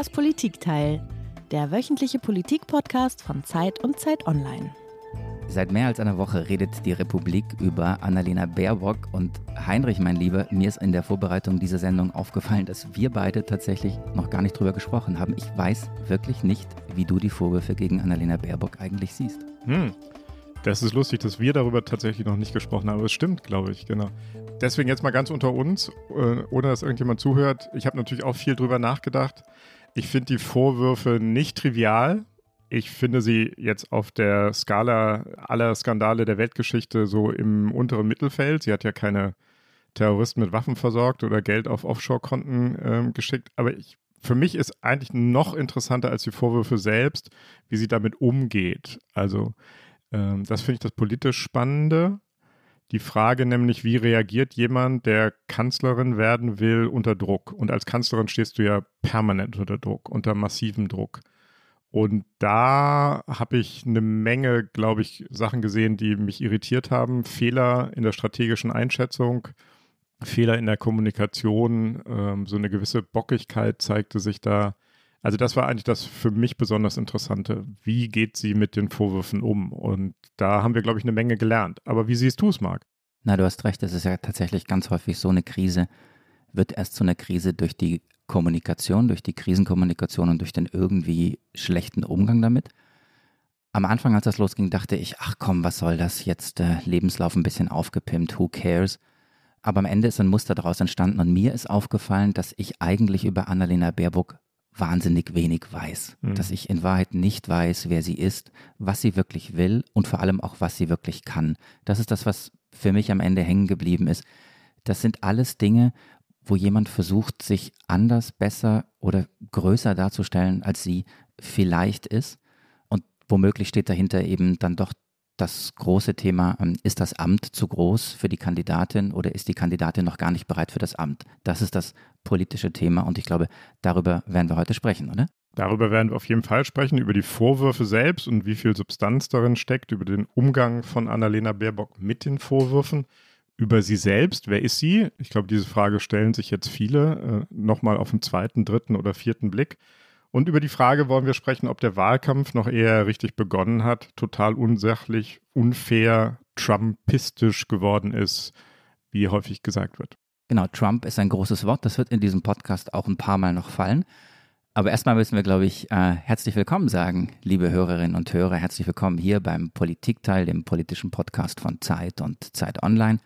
Das Politikteil, der wöchentliche Politikpodcast von Zeit und Zeit Online. Seit mehr als einer Woche redet die Republik über Annalena Baerbock und Heinrich, mein Lieber, mir ist in der Vorbereitung dieser Sendung aufgefallen, dass wir beide tatsächlich noch gar nicht drüber gesprochen haben. Ich weiß wirklich nicht, wie du die Vorwürfe gegen Annalena Baerbock eigentlich siehst. Hm. Das ist lustig, dass wir darüber tatsächlich noch nicht gesprochen haben, aber es stimmt, glaube ich, genau. Deswegen jetzt mal ganz unter uns, äh, ohne dass irgendjemand zuhört. Ich habe natürlich auch viel drüber nachgedacht. Ich finde die Vorwürfe nicht trivial, ich finde sie jetzt auf der Skala aller Skandale der Weltgeschichte so im unteren Mittelfeld. Sie hat ja keine Terroristen mit Waffen versorgt oder Geld auf Offshore-Konten ähm, geschickt. Aber ich, für mich ist eigentlich noch interessanter als die Vorwürfe selbst, wie sie damit umgeht. Also ähm, das finde ich das politisch Spannende. Die Frage nämlich, wie reagiert jemand, der Kanzlerin werden will, unter Druck? Und als Kanzlerin stehst du ja permanent unter Druck, unter massivem Druck. Und da habe ich eine Menge, glaube ich, Sachen gesehen, die mich irritiert haben. Fehler in der strategischen Einschätzung, Fehler in der Kommunikation, ähm, so eine gewisse Bockigkeit zeigte sich da. Also das war eigentlich das für mich besonders Interessante. Wie geht sie mit den Vorwürfen um? Und da haben wir, glaube ich, eine Menge gelernt. Aber wie siehst du es, Marc? Na, du hast recht, es ist ja tatsächlich ganz häufig so eine Krise, wird erst zu einer Krise durch die Kommunikation, durch die Krisenkommunikation und durch den irgendwie schlechten Umgang damit. Am Anfang, als das losging, dachte ich, ach komm, was soll das jetzt? Äh, Lebenslauf ein bisschen aufgepimpt, who cares? Aber am Ende ist ein Muster daraus entstanden und mir ist aufgefallen, dass ich eigentlich über Annalena Baerbock wahnsinnig wenig weiß. Mhm. Dass ich in Wahrheit nicht weiß, wer sie ist, was sie wirklich will und vor allem auch, was sie wirklich kann. Das ist das, was für mich am Ende hängen geblieben ist. Das sind alles Dinge, wo jemand versucht, sich anders, besser oder größer darzustellen, als sie vielleicht ist. Und womöglich steht dahinter eben dann doch das große Thema, ähm, ist das Amt zu groß für die Kandidatin oder ist die Kandidatin noch gar nicht bereit für das Amt? Das ist das politische Thema und ich glaube, darüber werden wir heute sprechen, oder? Darüber werden wir auf jeden Fall sprechen, über die Vorwürfe selbst und wie viel Substanz darin steckt, über den Umgang von Annalena Baerbock mit den Vorwürfen über sie selbst. Wer ist sie? Ich glaube, diese Frage stellen sich jetzt viele äh, nochmal auf den zweiten, dritten oder vierten Blick. Und über die Frage wollen wir sprechen, ob der Wahlkampf noch eher richtig begonnen hat, total unsachlich, unfair, trumpistisch geworden ist, wie häufig gesagt wird. Genau, Trump ist ein großes Wort. Das wird in diesem Podcast auch ein paar Mal noch fallen. Aber erstmal müssen wir, glaube ich, äh, herzlich willkommen sagen, liebe Hörerinnen und Hörer. Herzlich willkommen hier beim Politikteil, dem politischen Podcast von Zeit und Zeit Online.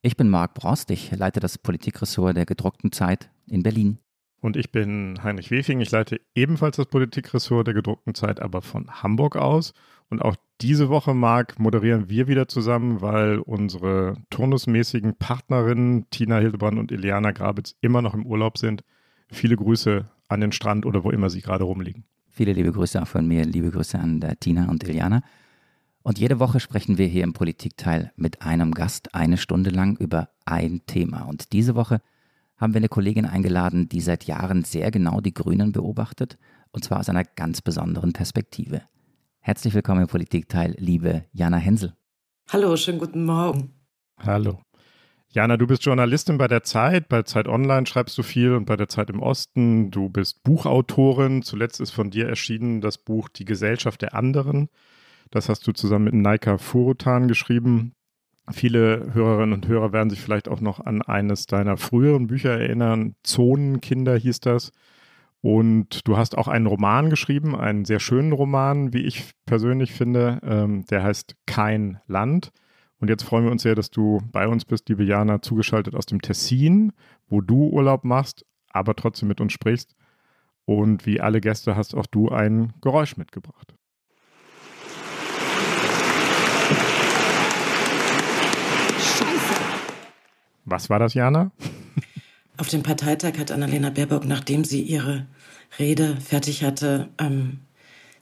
Ich bin Marc Brost, ich leite das Politikressort der gedruckten Zeit in Berlin. Und ich bin Heinrich Wefing, ich leite ebenfalls das Politikressort der gedruckten Zeit, aber von Hamburg aus. Und auch diese Woche, Marc, moderieren wir wieder zusammen, weil unsere turnusmäßigen Partnerinnen Tina Hildebrand und Iliana Grabitz immer noch im Urlaub sind. Viele Grüße an den Strand oder wo immer sie gerade rumliegen. Viele liebe Grüße auch von mir, liebe Grüße an Tina und Iliana. Und jede Woche sprechen wir hier im Politikteil mit einem Gast eine Stunde lang über ein Thema. Und diese Woche haben wir eine Kollegin eingeladen, die seit Jahren sehr genau die Grünen beobachtet, und zwar aus einer ganz besonderen Perspektive. Herzlich willkommen im Politikteil, liebe Jana Hensel. Hallo, schönen guten Morgen. Hallo. Jana, du bist Journalistin bei der Zeit, bei Zeit Online schreibst du viel und bei der Zeit im Osten. Du bist Buchautorin. Zuletzt ist von dir erschienen das Buch Die Gesellschaft der anderen. Das hast du zusammen mit Naika Furutan geschrieben. Viele Hörerinnen und Hörer werden sich vielleicht auch noch an eines deiner früheren Bücher erinnern. Zonenkinder hieß das. Und du hast auch einen Roman geschrieben, einen sehr schönen Roman, wie ich persönlich finde. Ähm, der heißt Kein Land. Und jetzt freuen wir uns sehr, dass du bei uns bist, liebe Jana, zugeschaltet aus dem Tessin, wo du Urlaub machst, aber trotzdem mit uns sprichst. Und wie alle Gäste hast auch du ein Geräusch mitgebracht. Was war das, Jana? Auf dem Parteitag hat Annalena Baerbock, nachdem sie ihre Rede fertig hatte, ähm,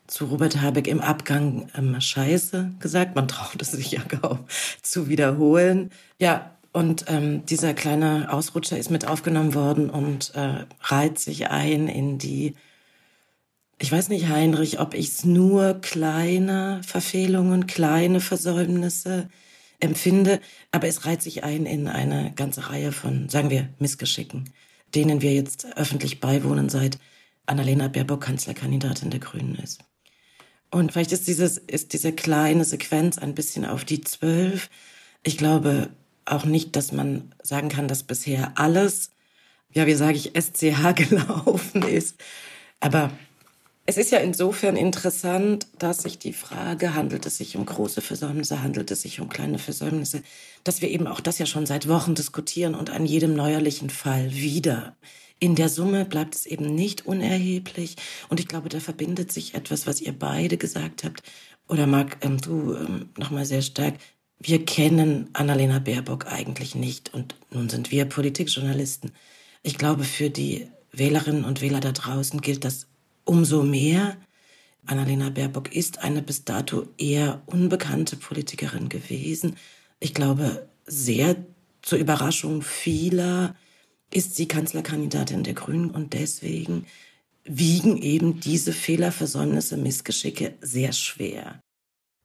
zu Robert Habeck im Abgang ähm, Scheiße gesagt. Man traut es sich ja kaum zu wiederholen. Ja, und ähm, dieser kleine Ausrutscher ist mit aufgenommen worden und äh, reiht sich ein in die, ich weiß nicht, Heinrich, ob ich es nur kleine Verfehlungen, kleine Versäumnisse empfinde, aber es reiht sich ein in eine ganze Reihe von, sagen wir, Missgeschicken, denen wir jetzt öffentlich beiwohnen seit Annalena Baerbock Kanzlerkandidatin der Grünen ist. Und vielleicht ist, dieses, ist diese kleine Sequenz ein bisschen auf die Zwölf. Ich glaube auch nicht, dass man sagen kann, dass bisher alles, ja, wie sage ich, SCH gelaufen ist. Aber es ist ja insofern interessant, dass sich die Frage, handelt es sich um große Versäumnisse, handelt es sich um kleine Versäumnisse, dass wir eben auch das ja schon seit Wochen diskutieren und an jedem neuerlichen Fall wieder. In der Summe bleibt es eben nicht unerheblich. Und ich glaube, da verbindet sich etwas, was ihr beide gesagt habt. Oder Marc, ähm, du ähm, nochmal sehr stark. Wir kennen Annalena Baerbock eigentlich nicht. Und nun sind wir Politikjournalisten. Ich glaube, für die Wählerinnen und Wähler da draußen gilt das Umso mehr, Annalena Baerbock ist eine bis dato eher unbekannte Politikerin gewesen. Ich glaube, sehr zur Überraschung vieler ist sie Kanzlerkandidatin der Grünen und deswegen wiegen eben diese Fehler, Versäumnisse, Missgeschicke sehr schwer.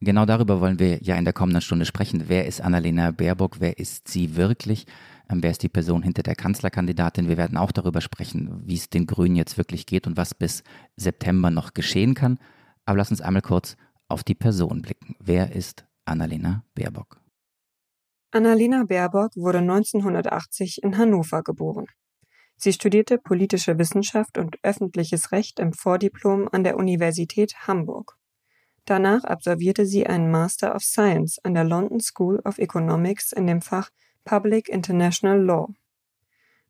Genau darüber wollen wir ja in der kommenden Stunde sprechen. Wer ist Annalena Baerbock? Wer ist sie wirklich? Ähm, wer ist die Person hinter der Kanzlerkandidatin? Wir werden auch darüber sprechen, wie es den Grünen jetzt wirklich geht und was bis September noch geschehen kann. Aber lass uns einmal kurz auf die Person blicken. Wer ist Annalena Baerbock? Annalena Baerbock wurde 1980 in Hannover geboren. Sie studierte politische Wissenschaft und öffentliches Recht im Vordiplom an der Universität Hamburg. Danach absolvierte sie einen Master of Science an der London School of Economics in dem Fach Public International Law.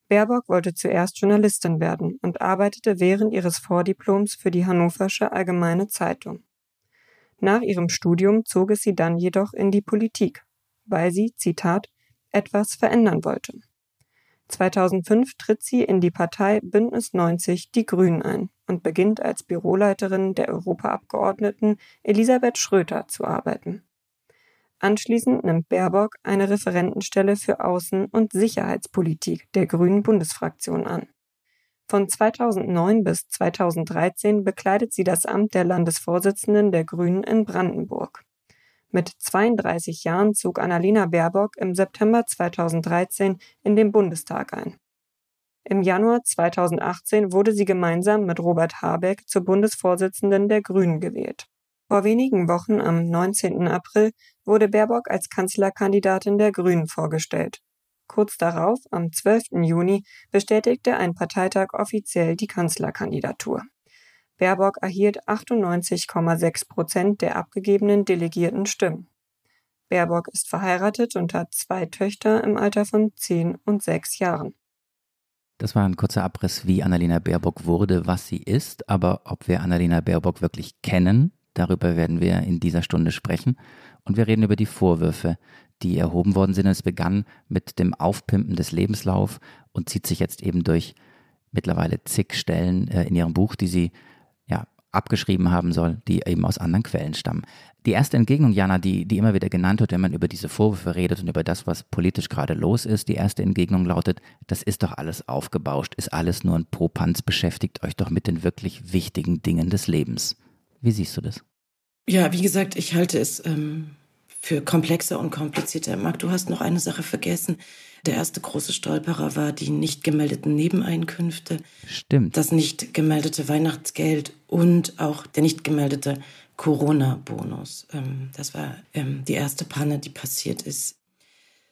Baerbock wollte zuerst Journalistin werden und arbeitete während ihres Vordiploms für die Hannoversche Allgemeine Zeitung. Nach ihrem Studium zog es sie dann jedoch in die Politik, weil sie, Zitat, etwas verändern wollte. 2005 tritt sie in die Partei Bündnis 90 Die Grünen ein und beginnt als Büroleiterin der Europaabgeordneten Elisabeth Schröter zu arbeiten. Anschließend nimmt Baerbock eine Referentenstelle für Außen- und Sicherheitspolitik der Grünen Bundesfraktion an. Von 2009 bis 2013 bekleidet sie das Amt der Landesvorsitzenden der Grünen in Brandenburg. Mit 32 Jahren zog Annalena Baerbock im September 2013 in den Bundestag ein. Im Januar 2018 wurde sie gemeinsam mit Robert Habeck zur Bundesvorsitzenden der Grünen gewählt. Vor wenigen Wochen, am 19. April, wurde Baerbock als Kanzlerkandidatin der Grünen vorgestellt. Kurz darauf, am 12. Juni, bestätigte ein Parteitag offiziell die Kanzlerkandidatur. Baerbock erhielt 98,6 Prozent der abgegebenen delegierten Stimmen. Baerbock ist verheiratet und hat zwei Töchter im Alter von 10 und 6 Jahren. Das war ein kurzer Abriss, wie Annalena Baerbock wurde, was sie ist, aber ob wir Annalena Baerbock wirklich kennen, Darüber werden wir in dieser Stunde sprechen. Und wir reden über die Vorwürfe, die erhoben worden sind. Es begann mit dem Aufpimpen des Lebenslauf und zieht sich jetzt eben durch mittlerweile zig Stellen äh, in ihrem Buch, die sie abgeschrieben haben soll, die eben aus anderen Quellen stammen. Die erste Entgegnung, Jana, die, die immer wieder genannt wird, wenn man über diese Vorwürfe redet und über das, was politisch gerade los ist, die erste Entgegnung lautet, das ist doch alles aufgebauscht, ist alles nur ein Popanz, beschäftigt euch doch mit den wirklich wichtigen Dingen des Lebens. Wie siehst du das? Ja, wie gesagt, ich halte es ähm, für komplexer und komplizierter. Marc, du hast noch eine Sache vergessen. Der erste große Stolperer war die nicht gemeldeten Nebeneinkünfte. Stimmt. Das nicht gemeldete Weihnachtsgeld und auch der nicht gemeldete Corona-Bonus. Ähm, das war ähm, die erste Panne, die passiert ist.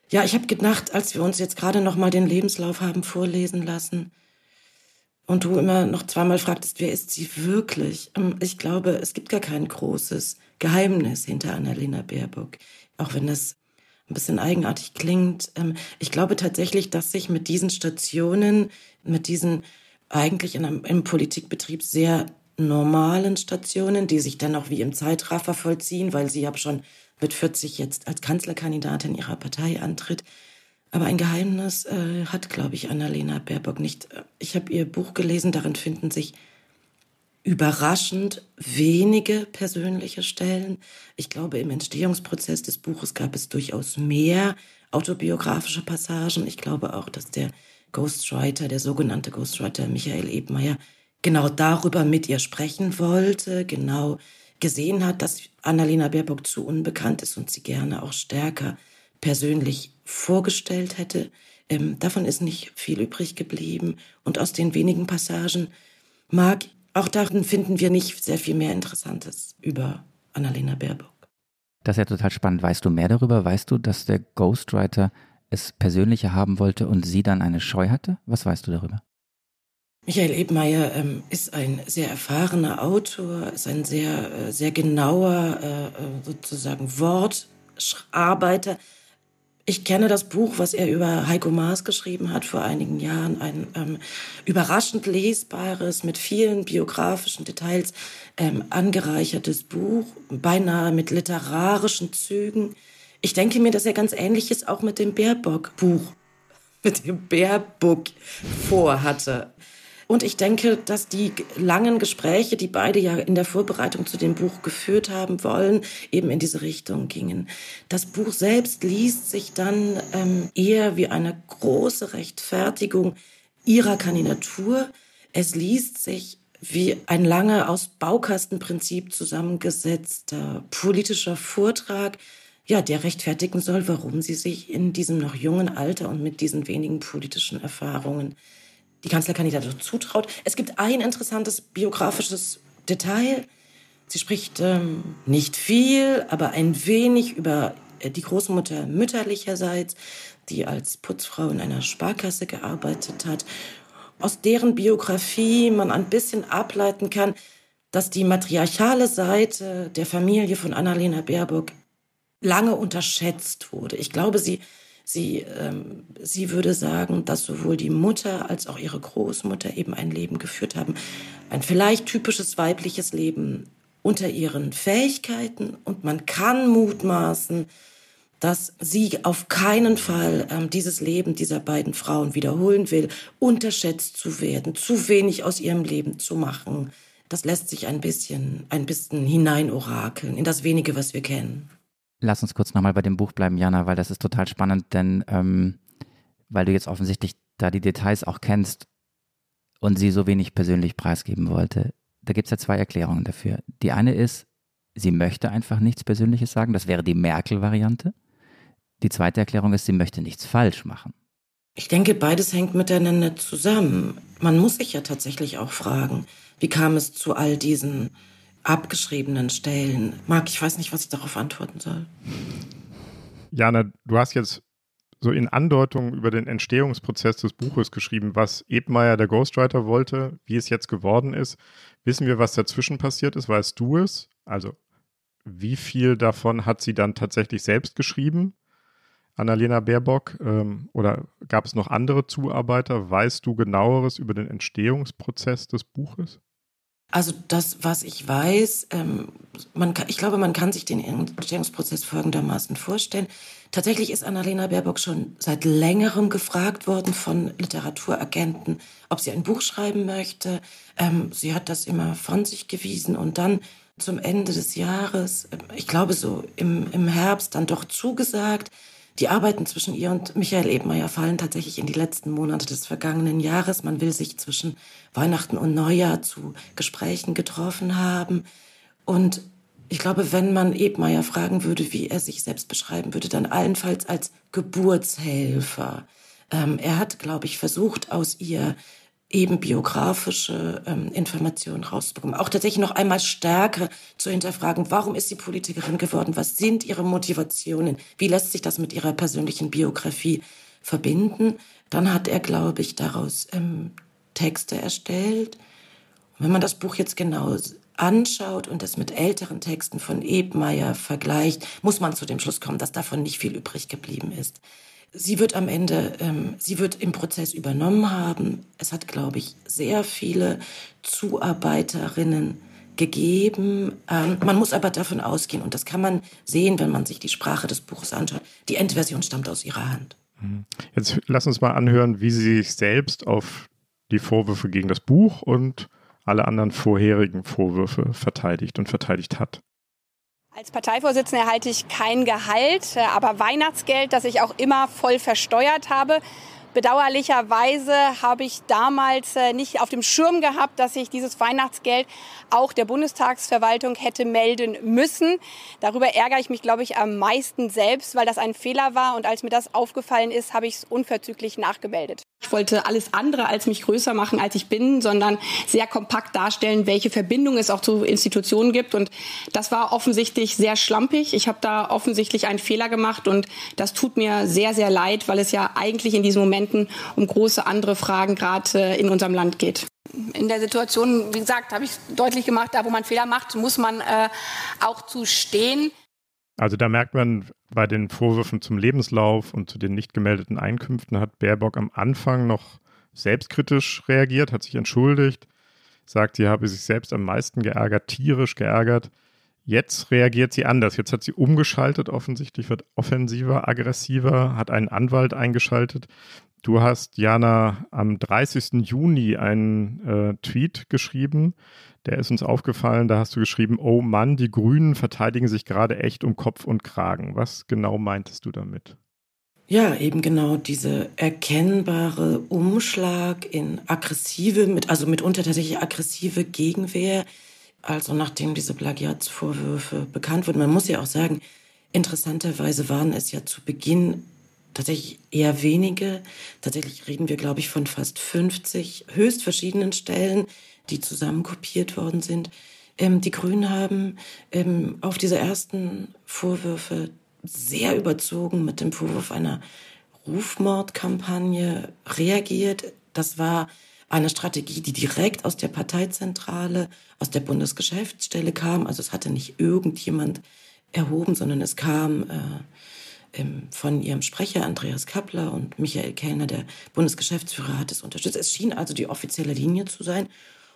Ja, ich habe gedacht, als wir uns jetzt gerade noch mal den Lebenslauf haben vorlesen lassen, und du immer noch zweimal fragtest, wer ist sie wirklich? Ähm, ich glaube, es gibt gar kein großes Geheimnis hinter Annalena Baerbock, auch wenn das ein bisschen eigenartig klingt. Ähm, ich glaube tatsächlich, dass sich mit diesen Stationen, mit diesen eigentlich in einem, im Politikbetrieb sehr normalen Stationen, die sich dann auch wie im Zeitraffer vollziehen, weil sie ja schon mit 40 jetzt als Kanzlerkandidatin ihrer Partei antritt, aber ein Geheimnis äh, hat, glaube ich, Annalena Baerbock nicht. Ich habe ihr Buch gelesen, darin finden sich überraschend wenige persönliche Stellen. Ich glaube, im Entstehungsprozess des Buches gab es durchaus mehr autobiografische Passagen. Ich glaube auch, dass der Ghostwriter, der sogenannte Ghostwriter Michael Ebmeier, genau darüber mit ihr sprechen wollte, genau gesehen hat, dass Annalena Baerbock zu unbekannt ist und sie gerne auch stärker persönlich vorgestellt hätte. Ähm, davon ist nicht viel übrig geblieben. Und aus den wenigen Passagen, mag. Auch darin finden wir nicht sehr viel mehr Interessantes über Annalena Baerbock. Das ist ja total spannend. Weißt du mehr darüber? Weißt du, dass der Ghostwriter es persönlicher haben wollte und sie dann eine Scheu hatte? Was weißt du darüber? Michael Ebmeier ähm, ist ein sehr erfahrener Autor, ist ein sehr, äh, sehr genauer äh, äh sozusagen Wortarbeiter. Ich kenne das Buch, was er über Heiko Maas geschrieben hat vor einigen Jahren, ein ähm, überraschend lesbares, mit vielen biografischen Details ähm, angereichertes Buch, beinahe mit literarischen Zügen. Ich denke mir, dass er ganz ähnliches auch mit dem Baerbock-Buch, mit dem Baerbock vorhatte. Und ich denke, dass die langen Gespräche, die beide ja in der Vorbereitung zu dem Buch geführt haben wollen, eben in diese Richtung gingen. Das Buch selbst liest sich dann ähm, eher wie eine große Rechtfertigung ihrer Kandidatur. Es liest sich wie ein lange aus Baukastenprinzip zusammengesetzter politischer Vortrag, ja, der rechtfertigen soll, warum sie sich in diesem noch jungen Alter und mit diesen wenigen politischen Erfahrungen die Kanzlerkandidatur zutraut. Es gibt ein interessantes biografisches Detail. Sie spricht ähm, nicht viel, aber ein wenig über äh, die Großmutter mütterlicherseits, die als Putzfrau in einer Sparkasse gearbeitet hat. Aus deren Biografie man ein bisschen ableiten kann, dass die matriarchale Seite der Familie von Annalena Baerbock lange unterschätzt wurde. Ich glaube, sie Sie, ähm, sie würde sagen, dass sowohl die Mutter als auch ihre Großmutter eben ein Leben geführt haben. Ein vielleicht typisches weibliches Leben unter ihren Fähigkeiten. Und man kann mutmaßen, dass sie auf keinen Fall ähm, dieses Leben dieser beiden Frauen wiederholen will, unterschätzt zu werden, zu wenig aus ihrem Leben zu machen. Das lässt sich ein bisschen, ein bisschen hineinorakeln in das wenige, was wir kennen. Lass uns kurz nochmal bei dem Buch bleiben, Jana, weil das ist total spannend, denn ähm, weil du jetzt offensichtlich da die Details auch kennst und sie so wenig persönlich preisgeben wollte. Da gibt es ja zwei Erklärungen dafür. Die eine ist, sie möchte einfach nichts Persönliches sagen. Das wäre die Merkel-Variante. Die zweite Erklärung ist, sie möchte nichts falsch machen. Ich denke, beides hängt miteinander zusammen. Man muss sich ja tatsächlich auch fragen, wie kam es zu all diesen abgeschriebenen Stellen. Marc, ich weiß nicht, was ich darauf antworten soll. Jana, du hast jetzt so in Andeutung über den Entstehungsprozess des Buches geschrieben, was Ebmeier, der Ghostwriter, wollte, wie es jetzt geworden ist. Wissen wir, was dazwischen passiert ist? Weißt du es? Also, wie viel davon hat sie dann tatsächlich selbst geschrieben? Annalena Baerbock ähm, oder gab es noch andere Zuarbeiter? Weißt du genaueres über den Entstehungsprozess des Buches? Also das, was ich weiß, ähm, man kann, ich glaube, man kann sich den Entstehungsprozess folgendermaßen vorstellen. Tatsächlich ist Annalena Baerbock schon seit längerem gefragt worden von Literaturagenten, ob sie ein Buch schreiben möchte. Ähm, sie hat das immer von sich gewiesen und dann zum Ende des Jahres, äh, ich glaube so im, im Herbst, dann doch zugesagt. Die Arbeiten zwischen ihr und Michael Ebmeier fallen tatsächlich in die letzten Monate des vergangenen Jahres. Man will sich zwischen Weihnachten und Neujahr zu Gesprächen getroffen haben. Und ich glaube, wenn man Ebmeier fragen würde, wie er sich selbst beschreiben würde, dann allenfalls als Geburtshelfer. Ähm, er hat, glaube ich, versucht, aus ihr eben biografische ähm, Informationen rauszubekommen. Auch tatsächlich noch einmal stärker zu hinterfragen, warum ist sie Politikerin geworden? Was sind ihre Motivationen? Wie lässt sich das mit ihrer persönlichen Biografie verbinden? Dann hat er, glaube ich, daraus ähm, Texte erstellt. Und wenn man das Buch jetzt genau anschaut und das mit älteren Texten von Ebmeier vergleicht, muss man zu dem Schluss kommen, dass davon nicht viel übrig geblieben ist. Sie wird am Ende, ähm, sie wird im Prozess übernommen haben. Es hat, glaube ich, sehr viele Zuarbeiterinnen gegeben. Ähm, man muss aber davon ausgehen, und das kann man sehen, wenn man sich die Sprache des Buches anschaut, die Endversion stammt aus ihrer Hand. Mhm. Jetzt lass uns mal anhören, wie sie sich selbst auf die Vorwürfe gegen das Buch und alle anderen vorherigen Vorwürfe verteidigt und verteidigt hat. Als Parteivorsitzende erhalte ich kein Gehalt, äh, aber Weihnachtsgeld, das ich auch immer voll versteuert habe. Bedauerlicherweise habe ich damals äh, nicht auf dem Schirm gehabt, dass ich dieses Weihnachtsgeld auch der Bundestagsverwaltung hätte melden müssen. Darüber ärgere ich mich, glaube ich, am meisten selbst, weil das ein Fehler war. Und als mir das aufgefallen ist, habe ich es unverzüglich nachgemeldet. Ich wollte alles andere als mich größer machen, als ich bin, sondern sehr kompakt darstellen, welche Verbindung es auch zu Institutionen gibt. Und das war offensichtlich sehr schlampig. Ich habe da offensichtlich einen Fehler gemacht und das tut mir sehr, sehr leid, weil es ja eigentlich in diesen Momenten um große andere Fragen gerade äh, in unserem Land geht. In der Situation, wie gesagt, habe ich deutlich gemacht, da wo man Fehler macht, muss man äh, auch zu stehen. Also da merkt man, bei den Vorwürfen zum Lebenslauf und zu den nicht gemeldeten Einkünften hat Baerbock am Anfang noch selbstkritisch reagiert, hat sich entschuldigt, sagt, sie habe sich selbst am meisten geärgert, tierisch geärgert. Jetzt reagiert sie anders. Jetzt hat sie umgeschaltet, offensichtlich wird offensiver, aggressiver, hat einen Anwalt eingeschaltet. Du hast, Jana, am 30. Juni einen äh, Tweet geschrieben, der ist uns aufgefallen, da hast du geschrieben, oh Mann, die Grünen verteidigen sich gerade echt um Kopf und Kragen. Was genau meintest du damit? Ja, eben genau diese erkennbare Umschlag in aggressive, mit, also mitunter tatsächlich aggressive Gegenwehr. Also nachdem diese Plagiatsvorwürfe bekannt wurden. Man muss ja auch sagen, interessanterweise waren es ja zu Beginn tatsächlich eher wenige. Tatsächlich reden wir, glaube ich, von fast 50 höchst verschiedenen Stellen, die zusammen kopiert worden sind. Ähm, die Grünen haben ähm, auf diese ersten Vorwürfe sehr überzogen mit dem Vorwurf einer Rufmordkampagne reagiert. Das war eine Strategie, die direkt aus der Parteizentrale, aus der Bundesgeschäftsstelle kam. Also es hatte nicht irgendjemand erhoben, sondern es kam äh, ähm, von ihrem Sprecher Andreas Kappler und Michael Kellner, der Bundesgeschäftsführer, hat es unterstützt. Es schien also die offizielle Linie zu sein.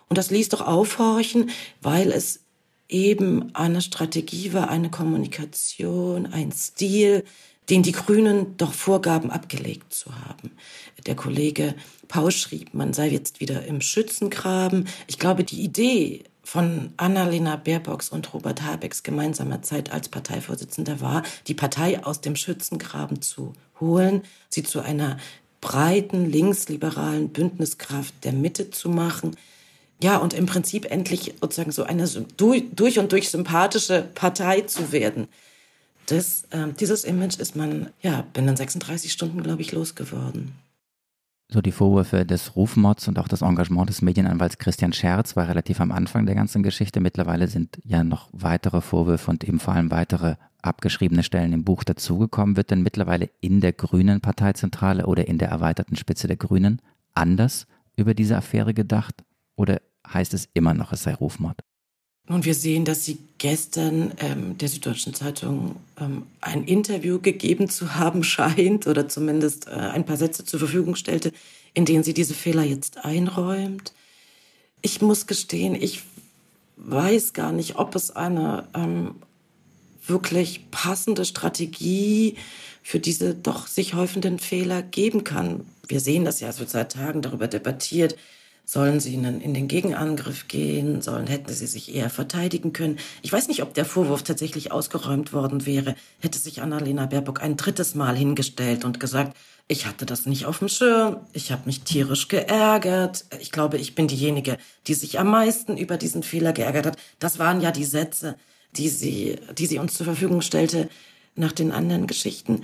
Und das ließ doch aufhorchen, weil es eben eine Strategie war, eine Kommunikation, ein Stil, den die Grünen doch vorgaben, abgelegt zu haben. Der Kollege Pausch schrieb, man sei jetzt wieder im Schützengraben. Ich glaube, die Idee von Annalena Baerbocks und Robert Habecks gemeinsamer Zeit als Parteivorsitzender war, die Partei aus dem Schützengraben zu holen, sie zu einer breiten linksliberalen Bündniskraft der Mitte zu machen, ja, und im Prinzip endlich sozusagen so eine durch und durch sympathische Partei zu werden. Das, äh, dieses Image ist man ja binnen 36 Stunden, glaube ich, losgeworden. So die Vorwürfe des Rufmods und auch das Engagement des Medienanwalts Christian Scherz war relativ am Anfang der ganzen Geschichte. Mittlerweile sind ja noch weitere Vorwürfe und eben vor allem weitere abgeschriebene Stellen im Buch dazugekommen. Wird denn mittlerweile in der Grünen Parteizentrale oder in der erweiterten Spitze der Grünen anders über diese Affäre gedacht? Oder heißt es immer noch, es sei Rufmord? Und wir sehen, dass sie gestern ähm, der Süddeutschen Zeitung ähm, ein Interview gegeben zu haben scheint oder zumindest äh, ein paar Sätze zur Verfügung stellte, in denen sie diese Fehler jetzt einräumt. Ich muss gestehen, ich weiß gar nicht, ob es eine ähm, wirklich passende Strategie für diese doch sich häufenden Fehler geben kann. Wir sehen das ja, wird seit Tagen darüber debattiert, Sollen sie in, in den Gegenangriff gehen? Sollen, hätten sie sich eher verteidigen können? Ich weiß nicht, ob der Vorwurf tatsächlich ausgeräumt worden wäre. Hätte sich Annalena Baerbock ein drittes Mal hingestellt und gesagt, ich hatte das nicht auf dem Schirm, ich habe mich tierisch geärgert. Ich glaube, ich bin diejenige, die sich am meisten über diesen Fehler geärgert hat. Das waren ja die Sätze, die sie, die sie uns zur Verfügung stellte nach den anderen Geschichten.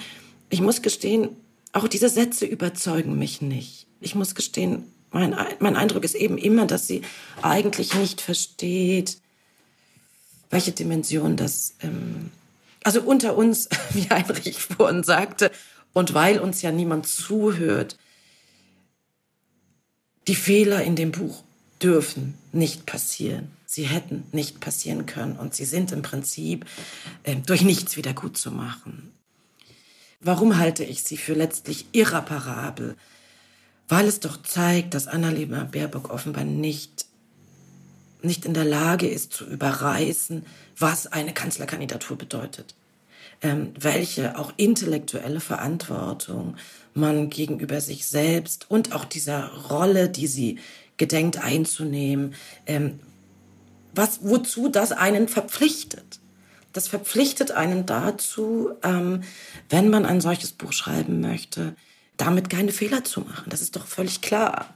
Ich muss gestehen, auch diese Sätze überzeugen mich nicht. Ich muss gestehen, mein, mein Eindruck ist eben immer, dass sie eigentlich nicht versteht, welche Dimension das, ähm, also unter uns, wie Heinrich vorhin sagte, und weil uns ja niemand zuhört, die Fehler in dem Buch dürfen nicht passieren. Sie hätten nicht passieren können und sie sind im Prinzip äh, durch nichts wieder gut zu machen. Warum halte ich sie für letztlich irreparabel? Weil es doch zeigt, dass Annalena Baerbock offenbar nicht, nicht in der Lage ist zu überreißen, was eine Kanzlerkandidatur bedeutet. Ähm, welche auch intellektuelle Verantwortung man gegenüber sich selbst und auch dieser Rolle, die sie gedenkt einzunehmen, ähm, was, wozu das einen verpflichtet. Das verpflichtet einen dazu, ähm, wenn man ein solches Buch schreiben möchte, damit keine Fehler zu machen. Das ist doch völlig klar.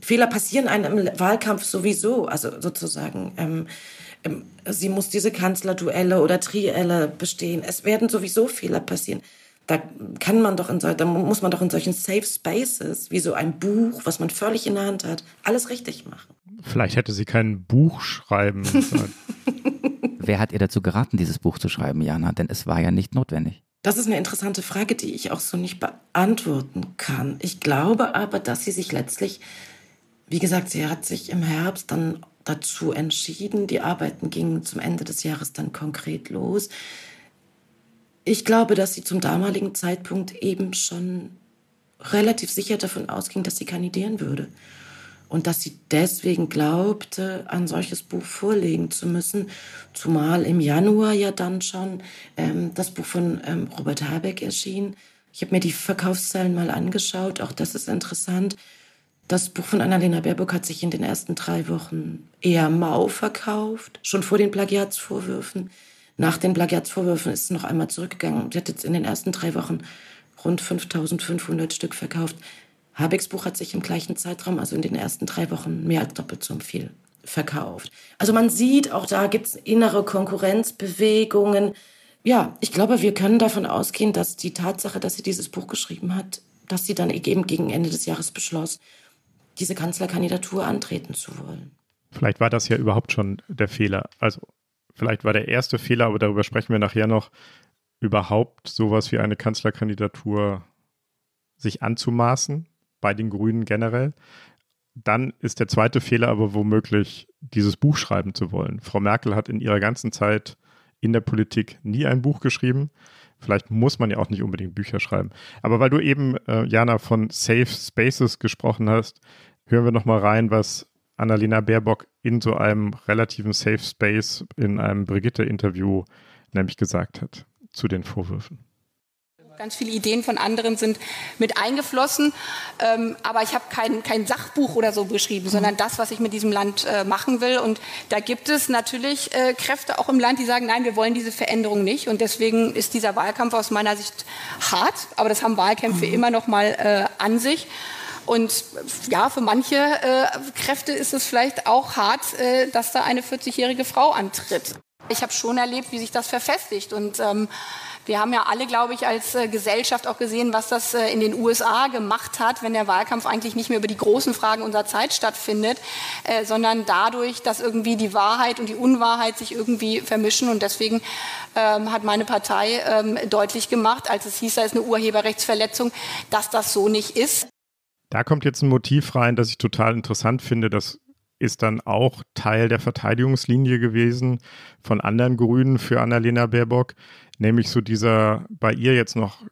Fehler passieren einem im Wahlkampf sowieso. Also sozusagen, ähm, ähm, sie muss diese Kanzlerduelle oder Trielle bestehen. Es werden sowieso Fehler passieren. da kann man doch in so, da muss man doch in solchen Safe Spaces, wie so ein Buch, was man völlig in der Hand hat, alles richtig machen. Vielleicht hätte sie kein Buch schreiben sollen. Wer hat ihr dazu geraten, dieses Buch zu schreiben, Jana? Denn es war ja nicht notwendig. Das ist eine interessante Frage, die ich auch so nicht beantworten kann. Ich glaube aber, dass sie sich letztlich, wie gesagt, sie hat sich im Herbst dann dazu entschieden. Die Arbeiten gingen zum Ende des Jahres dann konkret los. Ich glaube, dass sie zum damaligen Zeitpunkt eben schon relativ sicher davon ausging, dass sie kandidieren würde und dass sie deswegen glaubte, ein solches Buch vorlegen zu müssen, zumal im Januar ja dann schon ähm, das Buch von ähm, Robert Habeck erschien. Ich habe mir die Verkaufszahlen mal angeschaut, auch das ist interessant. Das Buch von Annalena Baerbock hat sich in den ersten drei Wochen eher mau verkauft, schon vor den Plagiatsvorwürfen. Nach den Plagiatsvorwürfen ist es noch einmal zurückgegangen. Sie hat jetzt in den ersten drei Wochen rund 5500 Stück verkauft. Habecks Buch hat sich im gleichen Zeitraum, also in den ersten drei Wochen, mehr als doppelt so viel verkauft. Also man sieht, auch da gibt es innere Konkurrenzbewegungen. Ja, ich glaube, wir können davon ausgehen, dass die Tatsache, dass sie dieses Buch geschrieben hat, dass sie dann eben gegen Ende des Jahres beschloss, diese Kanzlerkandidatur antreten zu wollen. Vielleicht war das ja überhaupt schon der Fehler. Also vielleicht war der erste Fehler, aber darüber sprechen wir nachher noch, überhaupt sowas wie eine Kanzlerkandidatur sich anzumaßen bei den Grünen generell. Dann ist der zweite Fehler aber womöglich, dieses Buch schreiben zu wollen. Frau Merkel hat in ihrer ganzen Zeit in der Politik nie ein Buch geschrieben. Vielleicht muss man ja auch nicht unbedingt Bücher schreiben. Aber weil du eben, äh, Jana, von Safe Spaces gesprochen hast, hören wir nochmal rein, was Annalena Baerbock in so einem relativen Safe Space in einem Brigitte-Interview nämlich gesagt hat zu den Vorwürfen. Ganz viele Ideen von anderen sind mit eingeflossen. Ähm, aber ich habe kein, kein Sachbuch oder so beschrieben, mhm. sondern das, was ich mit diesem Land äh, machen will. Und da gibt es natürlich äh, Kräfte auch im Land, die sagen, nein, wir wollen diese Veränderung nicht. Und deswegen ist dieser Wahlkampf aus meiner Sicht hart. Aber das haben Wahlkämpfe mhm. immer noch mal äh, an sich. Und ja, für manche äh, Kräfte ist es vielleicht auch hart, äh, dass da eine 40-jährige Frau antritt. Ich habe schon erlebt, wie sich das verfestigt. Und ähm, wir haben ja alle, glaube ich, als äh, Gesellschaft auch gesehen, was das äh, in den USA gemacht hat, wenn der Wahlkampf eigentlich nicht mehr über die großen Fragen unserer Zeit stattfindet, äh, sondern dadurch, dass irgendwie die Wahrheit und die Unwahrheit sich irgendwie vermischen. Und deswegen ähm, hat meine Partei ähm, deutlich gemacht, als es hieß, da ist eine Urheberrechtsverletzung, dass das so nicht ist. Da kommt jetzt ein Motiv rein, das ich total interessant finde. Das ist dann auch Teil der Verteidigungslinie gewesen von anderen Grünen für Annalena Baerbock nämlich so dieser bei ihr jetzt noch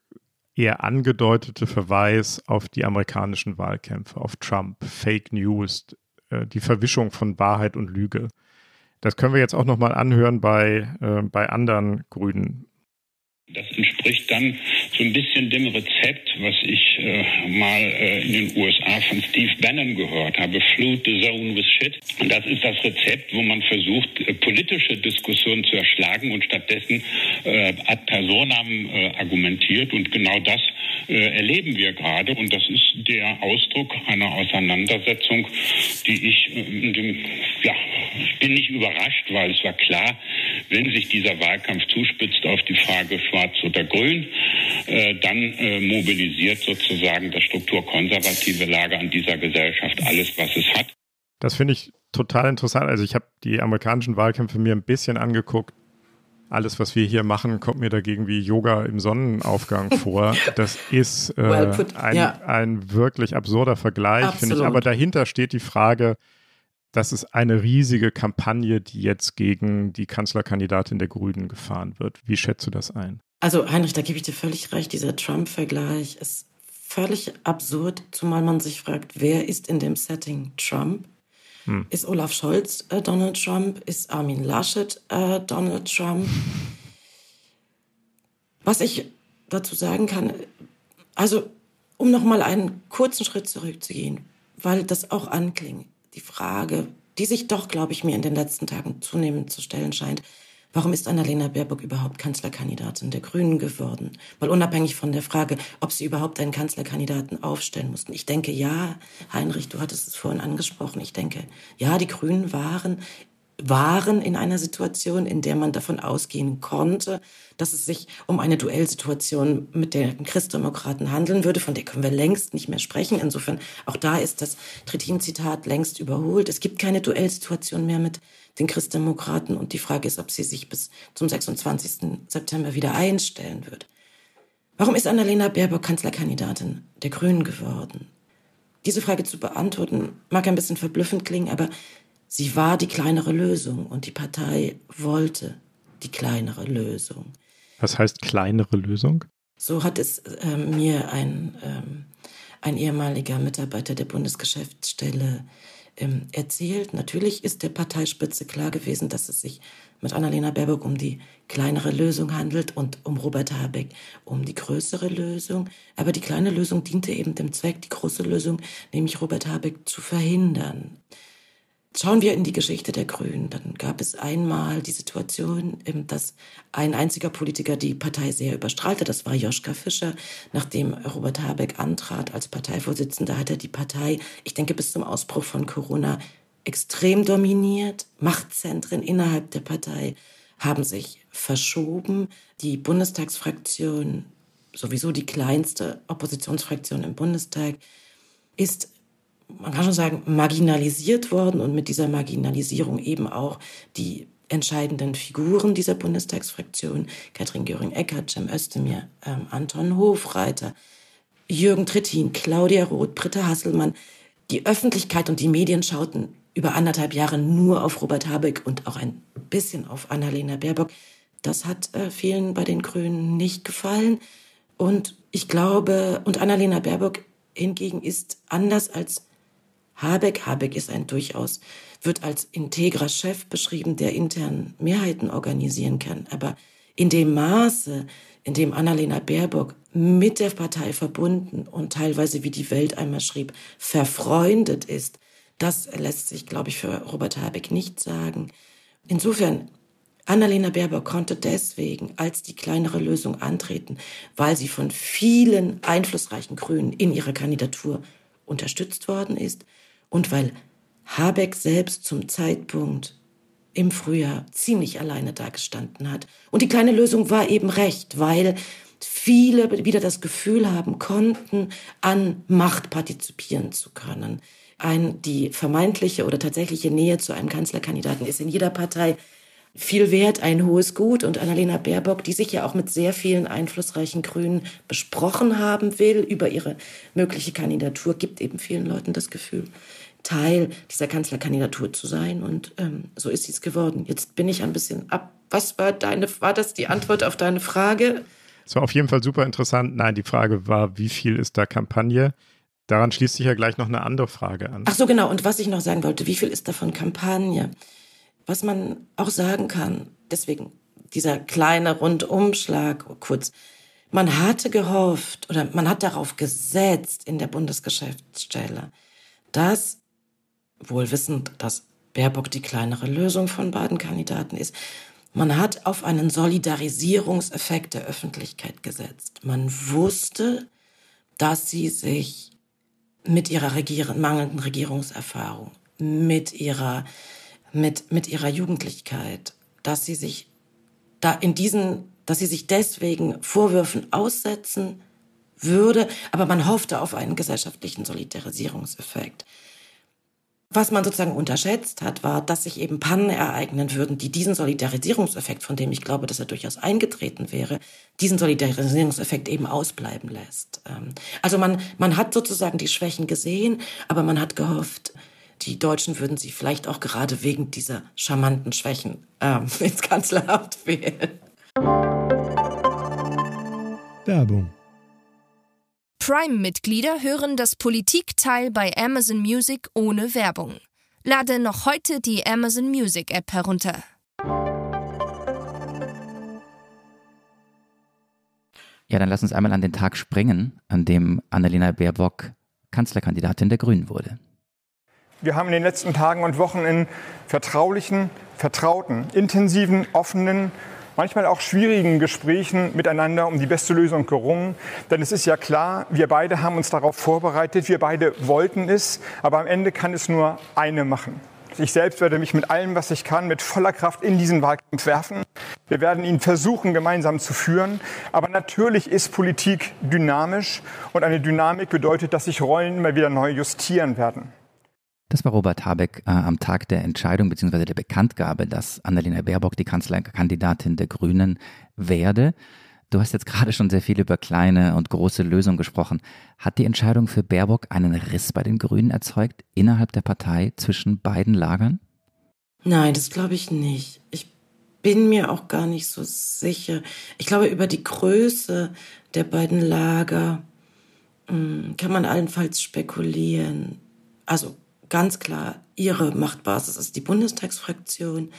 eher angedeutete Verweis auf die amerikanischen Wahlkämpfe, auf Trump, Fake News, äh, die Verwischung von Wahrheit und Lüge. Das können wir jetzt auch nochmal anhören bei, äh, bei anderen Grünen das entspricht dann so ein bisschen dem Rezept, was ich äh, mal äh, in den USA von Steve Bannon gehört habe, Flood the Zone with Shit. Und das ist das Rezept, wo man versucht, äh, politische Diskussionen zu erschlagen und stattdessen äh, ad personam äh, argumentiert. Und genau das äh, erleben wir gerade. Und das ist der Ausdruck einer Auseinandersetzung, die ich, dem, ja, ich bin nicht überrascht, weil es war klar, wenn sich dieser Wahlkampf zuspitzt auf die Frage Schwarz oder Grün, äh, dann äh, mobilisiert sozusagen das strukturkonservative Lager an dieser Gesellschaft alles, was es hat. Das finde ich total interessant. Also ich habe die amerikanischen Wahlkämpfe mir ein bisschen angeguckt. Alles, was wir hier machen, kommt mir dagegen wie Yoga im Sonnenaufgang vor. Das ist äh, well ein, ja. ein, wirklich absurder Vergleich, finde ich. Aber dahinter steht die Frage, das ist eine riesige Kampagne, die jetzt gegen die Kanzlerkandidatin der Grünen gefahren wird. Wie schätzt du das ein? Also Heinrich, da gebe ich dir völlig recht. Dieser Trump-Vergleich ist völlig absurd, zumal man sich fragt, wer ist in dem Setting Trump? Hm. Ist Olaf Scholz äh, Donald Trump? Ist Armin Laschet äh, Donald Trump? Was ich dazu sagen kann, also um noch mal einen kurzen Schritt zurückzugehen, weil das auch anklingt, die Frage, die sich doch, glaube ich, mir in den letzten Tagen zunehmend zu stellen scheint, Warum ist Annalena Baerbock überhaupt Kanzlerkandidatin der Grünen geworden? Weil unabhängig von der Frage, ob sie überhaupt einen Kanzlerkandidaten aufstellen mussten. Ich denke, ja, Heinrich, du hattest es vorhin angesprochen. Ich denke, ja, die Grünen waren waren in einer Situation, in der man davon ausgehen konnte, dass es sich um eine Duellsituation mit den Christdemokraten handeln würde. Von der können wir längst nicht mehr sprechen. Insofern auch da ist das Trittin-Zitat längst überholt. Es gibt keine Duellsituation mehr mit den Christdemokraten und die Frage ist, ob sie sich bis zum 26. September wieder einstellen wird. Warum ist Annalena Baerbock Kanzlerkandidatin der Grünen geworden? Diese Frage zu beantworten mag ein bisschen verblüffend klingen, aber sie war die kleinere Lösung und die Partei wollte die kleinere Lösung. Was heißt kleinere Lösung? So hat es äh, mir ein, ähm, ein ehemaliger Mitarbeiter der Bundesgeschäftsstelle ähm, erzählt. Natürlich ist der Parteispitze klar gewesen, dass es sich mit Annalena Baerbock um die kleinere Lösung handelt und um Robert Habeck um die größere Lösung. Aber die kleine Lösung diente eben dem Zweck, die große Lösung, nämlich Robert Habeck zu verhindern. Schauen wir in die Geschichte der Grünen. Dann gab es einmal die Situation, ähm, dass ein einziger Politiker die Partei sehr überstrahlte. Das war Joschka Fischer. Nachdem Robert Habeck antrat als Parteivorsitzender, hat er die Partei, ich denke bis zum Ausbruch von Corona, extrem dominiert. Machtzentren innerhalb der Partei haben sich verschoben. Die Bundestagsfraktion, sowieso die kleinste Oppositionsfraktion im Bundestag, ist man kann schon sagen, marginalisiert worden und mit dieser Marginalisierung eben auch die entscheidenden Figuren dieser Bundestagsfraktion, Katrin Göring-Eckardt, Cem Özdemir, ähm, Anton Hofreiter, Jürgen Trittin, Claudia Roth, Britta Hasselmann. Die Öffentlichkeit und die Medien schauten über anderthalb Jahre nur auf Robert Habeck und auch ein bisschen auf Annalena Baerbock. Das hat äh, vielen bei den Grünen nicht gefallen. Und ich glaube, und Annalena Baerbock hingegen ist anders als Habeck, Habeck ist ein durchaus, wird als integrer Chef beschrieben, der intern Mehrheiten organisieren kann. Aber in dem Maße, in dem Annalena Baerbock mit der Partei verbunden und teilweise, wie die Welt einmal schrieb, verfreundet ist, das lässt sich, glaube ich, für Robert Habeck nicht sagen. Insofern, Annalena Baerbock konnte deswegen als die kleinere Lösung antreten, weil sie von vielen einflussreichen Grünen in ihrer Kandidatur unterstützt worden ist und weil Habeck selbst zum Zeitpunkt im Frühjahr ziemlich alleine dagestanden hat. Und die kleine Lösung war eben recht, weil viele wieder das Gefühl haben konnten, an Macht partizipieren zu können. Ein, die vermeintliche oder tatsächliche Nähe zu einem Kanzlerkandidaten ist in jeder Partei viel wert, ein hohes Gut. Und Annalena Baerbock, die sich ja auch mit sehr vielen einflussreichen Grünen besprochen haben will über ihre mögliche Kandidatur, gibt eben vielen Leuten das Gefühl, Teil dieser Kanzlerkandidatur zu sein. Und ähm, so ist sie es geworden. Jetzt bin ich ein bisschen ab. Was war deine, war das die Antwort auf deine Frage? Es war auf jeden Fall super interessant. Nein, die Frage war, wie viel ist da Kampagne? Daran schließt sich ja gleich noch eine andere Frage an. Ach so, genau. Und was ich noch sagen wollte, wie viel ist davon Kampagne? Was man auch sagen kann, deswegen dieser kleine Rundumschlag kurz. Man hatte gehofft oder man hat darauf gesetzt in der Bundesgeschäftsstelle, dass wohl wissend, dass Baerbock die kleinere Lösung von beiden Kandidaten ist. Man hat auf einen Solidarisierungseffekt der Öffentlichkeit gesetzt. Man wusste, dass sie sich mit ihrer Regier mangelnden Regierungserfahrung, mit ihrer, mit, mit ihrer Jugendlichkeit, dass sie sich da in diesen, dass sie sich deswegen Vorwürfen aussetzen würde, aber man hoffte auf einen gesellschaftlichen Solidarisierungseffekt. Was man sozusagen unterschätzt hat, war, dass sich eben Pannen ereignen würden, die diesen Solidarisierungseffekt, von dem ich glaube, dass er durchaus eingetreten wäre, diesen Solidarisierungseffekt eben ausbleiben lässt. Ähm, also man, man hat sozusagen die Schwächen gesehen, aber man hat gehofft, die Deutschen würden sie vielleicht auch gerade wegen dieser charmanten Schwächen ähm, ins Kanzleramt wählen. Werbung Prime-Mitglieder hören das Politikteil bei Amazon Music ohne Werbung. Lade noch heute die Amazon Music App herunter. Ja, dann lass uns einmal an den Tag springen, an dem Annalena Baerbock Kanzlerkandidatin der Grünen wurde. Wir haben in den letzten Tagen und Wochen in vertraulichen, vertrauten, intensiven, offenen manchmal auch schwierigen Gesprächen miteinander um die beste Lösung gerungen. Denn es ist ja klar, wir beide haben uns darauf vorbereitet, wir beide wollten es, aber am Ende kann es nur eine machen. ich selbst werde mich mit allem, was ich kann, mit voller Kraft in diesen Wahlkampf werfen. Wir werden ihn versuchen, gemeinsam zu führen. Aber natürlich ist Politik dynamisch und eine Dynamik bedeutet, dass sich Rollen immer wieder neu justieren werden. Das war Robert Habeck äh, am Tag der Entscheidung bzw. der Bekanntgabe, dass Annalena Baerbock die Kanzlerkandidatin der Grünen werde. Du hast jetzt gerade schon sehr viel über kleine und große Lösungen gesprochen. Hat die Entscheidung für Baerbock einen Riss bei den Grünen erzeugt innerhalb der Partei zwischen beiden Lagern? Nein, das glaube ich nicht. Ich bin mir auch gar nicht so sicher. Ich glaube, über die Größe der beiden Lager hm, kann man allenfalls spekulieren. Also ganz klar, ihre Machtbasis ist die Bundestagsfraktion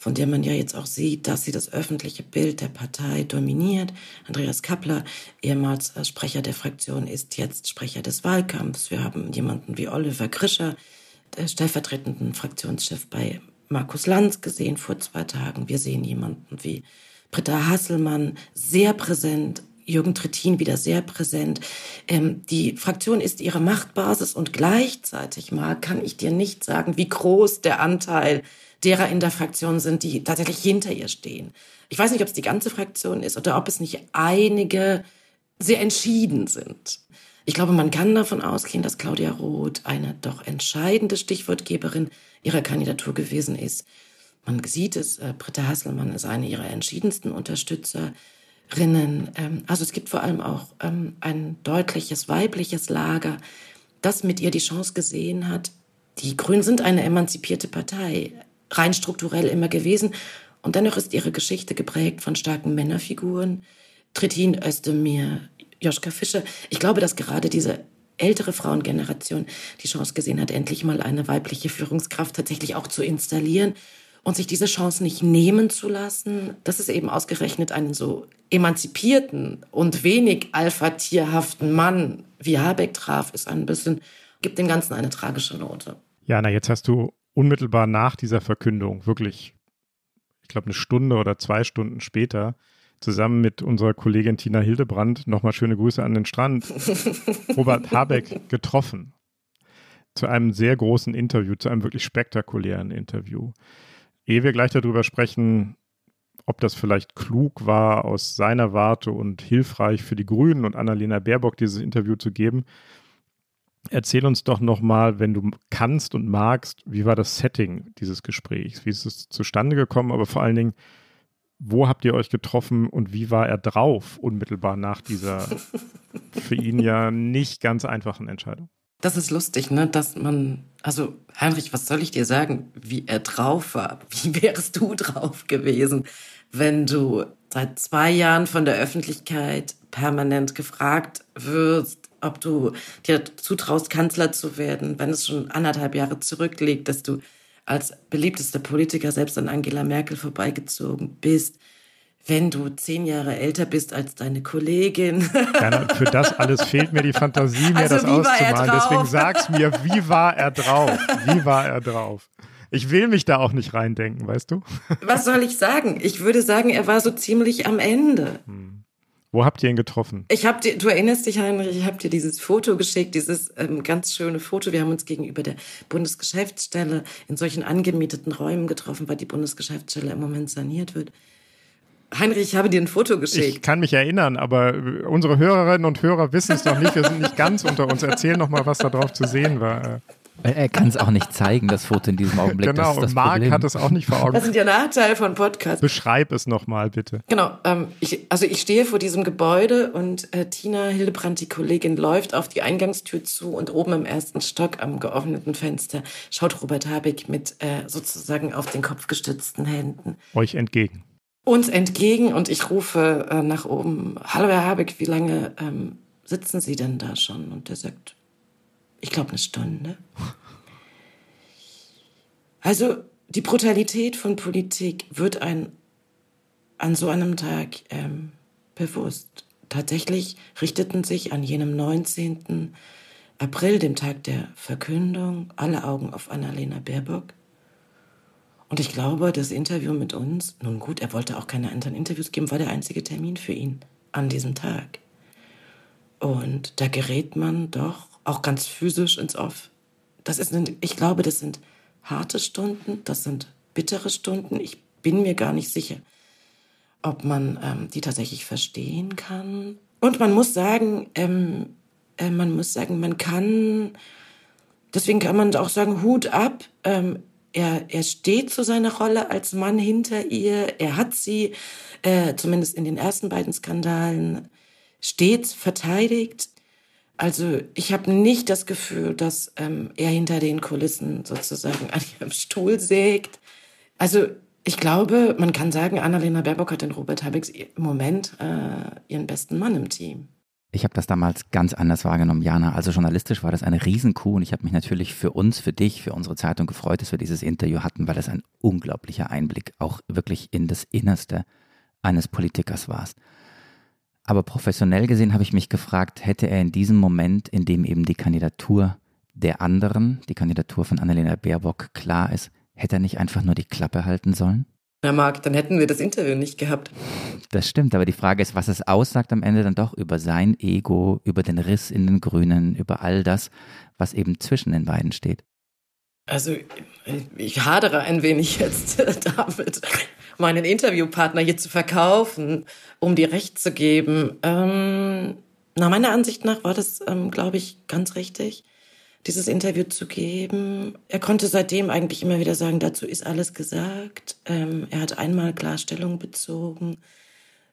von der man ja jetzt auch sieht, dass sie das öffentliche Bild der Partei dominiert. Andreas Kappler, ehemals äh, Sprecher der Fraktion, ist jetzt Sprecher des Wahlkampfs. Wir haben jemanden wie Oliver Grischer, der stellvertretenden Fraktionschef bei Markus Lanz gesehen vor zwei Tagen. Wir sehen jemanden wie Britta Hasselmann, sehr präsent, Jürgen Trittin wieder sehr präsent. Ähm, die Fraktion ist ihre Machtbasis und gleichzeitig mal kann ich dir nicht sagen, wie groß der Anteil derer in der Fraktion sind, die tatsächlich hinter ihr stehen. Ich weiß nicht, ob es die ganze Fraktion ist oder ob es nicht einige sehr entschieden sind. Ich glaube, man kann davon ausgehen, dass Claudia Roth eine doch entscheidende Stichwortgeberin ihrer Kandidatur gewesen ist. Man sieht es, äh, Britta Hasselmann ist eine ihrer entschiedensten Unterstützerinnen. Ähm, also es gibt vor allem auch ähm, ein deutliches weibliches Lager, das mit ihr die Chance gesehen hat. Die Grünen sind eine emanzipierte Partei rein strukturell immer gewesen. Und dennoch ist ihre Geschichte geprägt von starken Männerfiguren. Trittin Özdemir, Joschka Fischer. Ich glaube, dass gerade diese ältere Frauengeneration die Chance gesehen hat, endlich mal eine weibliche Führungskraft tatsächlich auch zu installieren und sich diese Chance nicht nehmen zu lassen, dass es eben ausgerechnet einen so emanzipierten und wenig alpha-tierhaften Mann wie Habeck traf, ist ein bisschen, gibt dem Ganzen eine tragische Note. Ja, na, jetzt hast du unmittelbar nach dieser Verkündung, wirklich, ich glaube, eine Stunde oder zwei Stunden später, zusammen mit unserer Kollegin Tina Hildebrand, nochmal schöne Grüße an den Strand, Robert Habeck getroffen. Zu einem sehr großen Interview, zu einem wirklich spektakulären Interview. Ehe wir gleich darüber sprechen, ob das vielleicht klug war aus seiner Warte und hilfreich für die Grünen und Annalena Baerbock dieses Interview zu geben, Erzähl uns doch nochmal, wenn du kannst und magst, wie war das Setting dieses Gesprächs? Wie ist es zustande gekommen? Aber vor allen Dingen, wo habt ihr euch getroffen und wie war er drauf unmittelbar nach dieser für ihn ja nicht ganz einfachen Entscheidung? Das ist lustig, ne? Dass man, also Heinrich, was soll ich dir sagen, wie er drauf war? Wie wärst du drauf gewesen, wenn du seit zwei Jahren von der Öffentlichkeit permanent gefragt wirst, ob du dir zutraust, Kanzler zu werden, wenn es schon anderthalb Jahre zurückliegt, dass du als beliebtester Politiker selbst an Angela Merkel vorbeigezogen bist, wenn du zehn Jahre älter bist als deine Kollegin. Ja, für das alles fehlt mir die Fantasie, mir also das auszumalen. Deswegen sag's mir, wie war er drauf? Wie war er drauf? Ich will mich da auch nicht reindenken, weißt du? Was soll ich sagen? Ich würde sagen, er war so ziemlich am Ende. Hm. Wo habt ihr ihn getroffen? Ich hab dir, du erinnerst dich, Heinrich, ich habe dir dieses Foto geschickt, dieses ähm, ganz schöne Foto. Wir haben uns gegenüber der Bundesgeschäftsstelle in solchen angemieteten Räumen getroffen, weil die Bundesgeschäftsstelle im Moment saniert wird. Heinrich, ich habe dir ein Foto geschickt. Ich kann mich erinnern, aber unsere Hörerinnen und Hörer wissen es noch nicht. Wir sind nicht ganz unter uns. Erzähl noch mal, was da drauf zu sehen war. Er kann es auch nicht zeigen, das Foto in diesem Augenblick. Genau, das und Marc Problem. hat es auch nicht vor Augen. Das sind ja Nachteile von Podcasts. Beschreib es nochmal, bitte. Genau, ähm, ich, also ich stehe vor diesem Gebäude und äh, Tina Hildebrand, die Kollegin, läuft auf die Eingangstür zu und oben im ersten Stock am geöffneten Fenster schaut Robert Habeck mit äh, sozusagen auf den Kopf gestützten Händen. Euch entgegen. Uns entgegen und ich rufe äh, nach oben, hallo Herr Habeck, wie lange ähm, sitzen Sie denn da schon? Und er sagt, ich glaube, eine Stunde. Also die Brutalität von Politik wird ein an so einem Tag ähm, bewusst. Tatsächlich richteten sich an jenem 19. April, dem Tag der Verkündung, alle Augen auf Annalena Baerbock. Und ich glaube, das Interview mit uns, nun gut, er wollte auch keine anderen Interviews geben, war der einzige Termin für ihn an diesem Tag. Und da gerät man doch auch ganz physisch ins Off. Das ist, ich glaube, das sind harte Stunden, das sind bittere Stunden. Ich bin mir gar nicht sicher, ob man ähm, die tatsächlich verstehen kann. Und man muss sagen, ähm, äh, man muss sagen, man kann, deswegen kann man auch sagen, Hut ab. Ähm, er, er steht zu seiner Rolle als Mann hinter ihr. Er hat sie, äh, zumindest in den ersten beiden Skandalen, stets verteidigt. Also ich habe nicht das Gefühl, dass ähm, er hinter den Kulissen sozusagen an ihrem Stuhl sägt. Also ich glaube, man kann sagen, Annalena Baerbock hat in Robert Habecks im Moment äh, ihren besten Mann im Team. Ich habe das damals ganz anders wahrgenommen, Jana. Also journalistisch war das eine Riesenkuh und ich habe mich natürlich für uns, für dich, für unsere Zeitung gefreut, dass wir dieses Interview hatten, weil das ein unglaublicher Einblick auch wirklich in das Innerste eines Politikers war. Aber professionell gesehen habe ich mich gefragt, hätte er in diesem Moment, in dem eben die Kandidatur der anderen, die Kandidatur von Annalena Baerbock klar ist, hätte er nicht einfach nur die Klappe halten sollen? Na Marc, dann hätten wir das Interview nicht gehabt. Das stimmt, aber die Frage ist, was es aussagt am Ende dann doch über sein Ego, über den Riss in den Grünen, über all das, was eben zwischen den beiden steht. Also ich hadere ein wenig jetzt damit, meinen Interviewpartner hier zu verkaufen, um dir recht zu geben. Ähm, nach meiner Ansicht nach war das, ähm, glaube ich, ganz richtig dieses Interview zu geben. Er konnte seitdem eigentlich immer wieder sagen, dazu ist alles gesagt. Ähm, er hat einmal Klarstellung bezogen.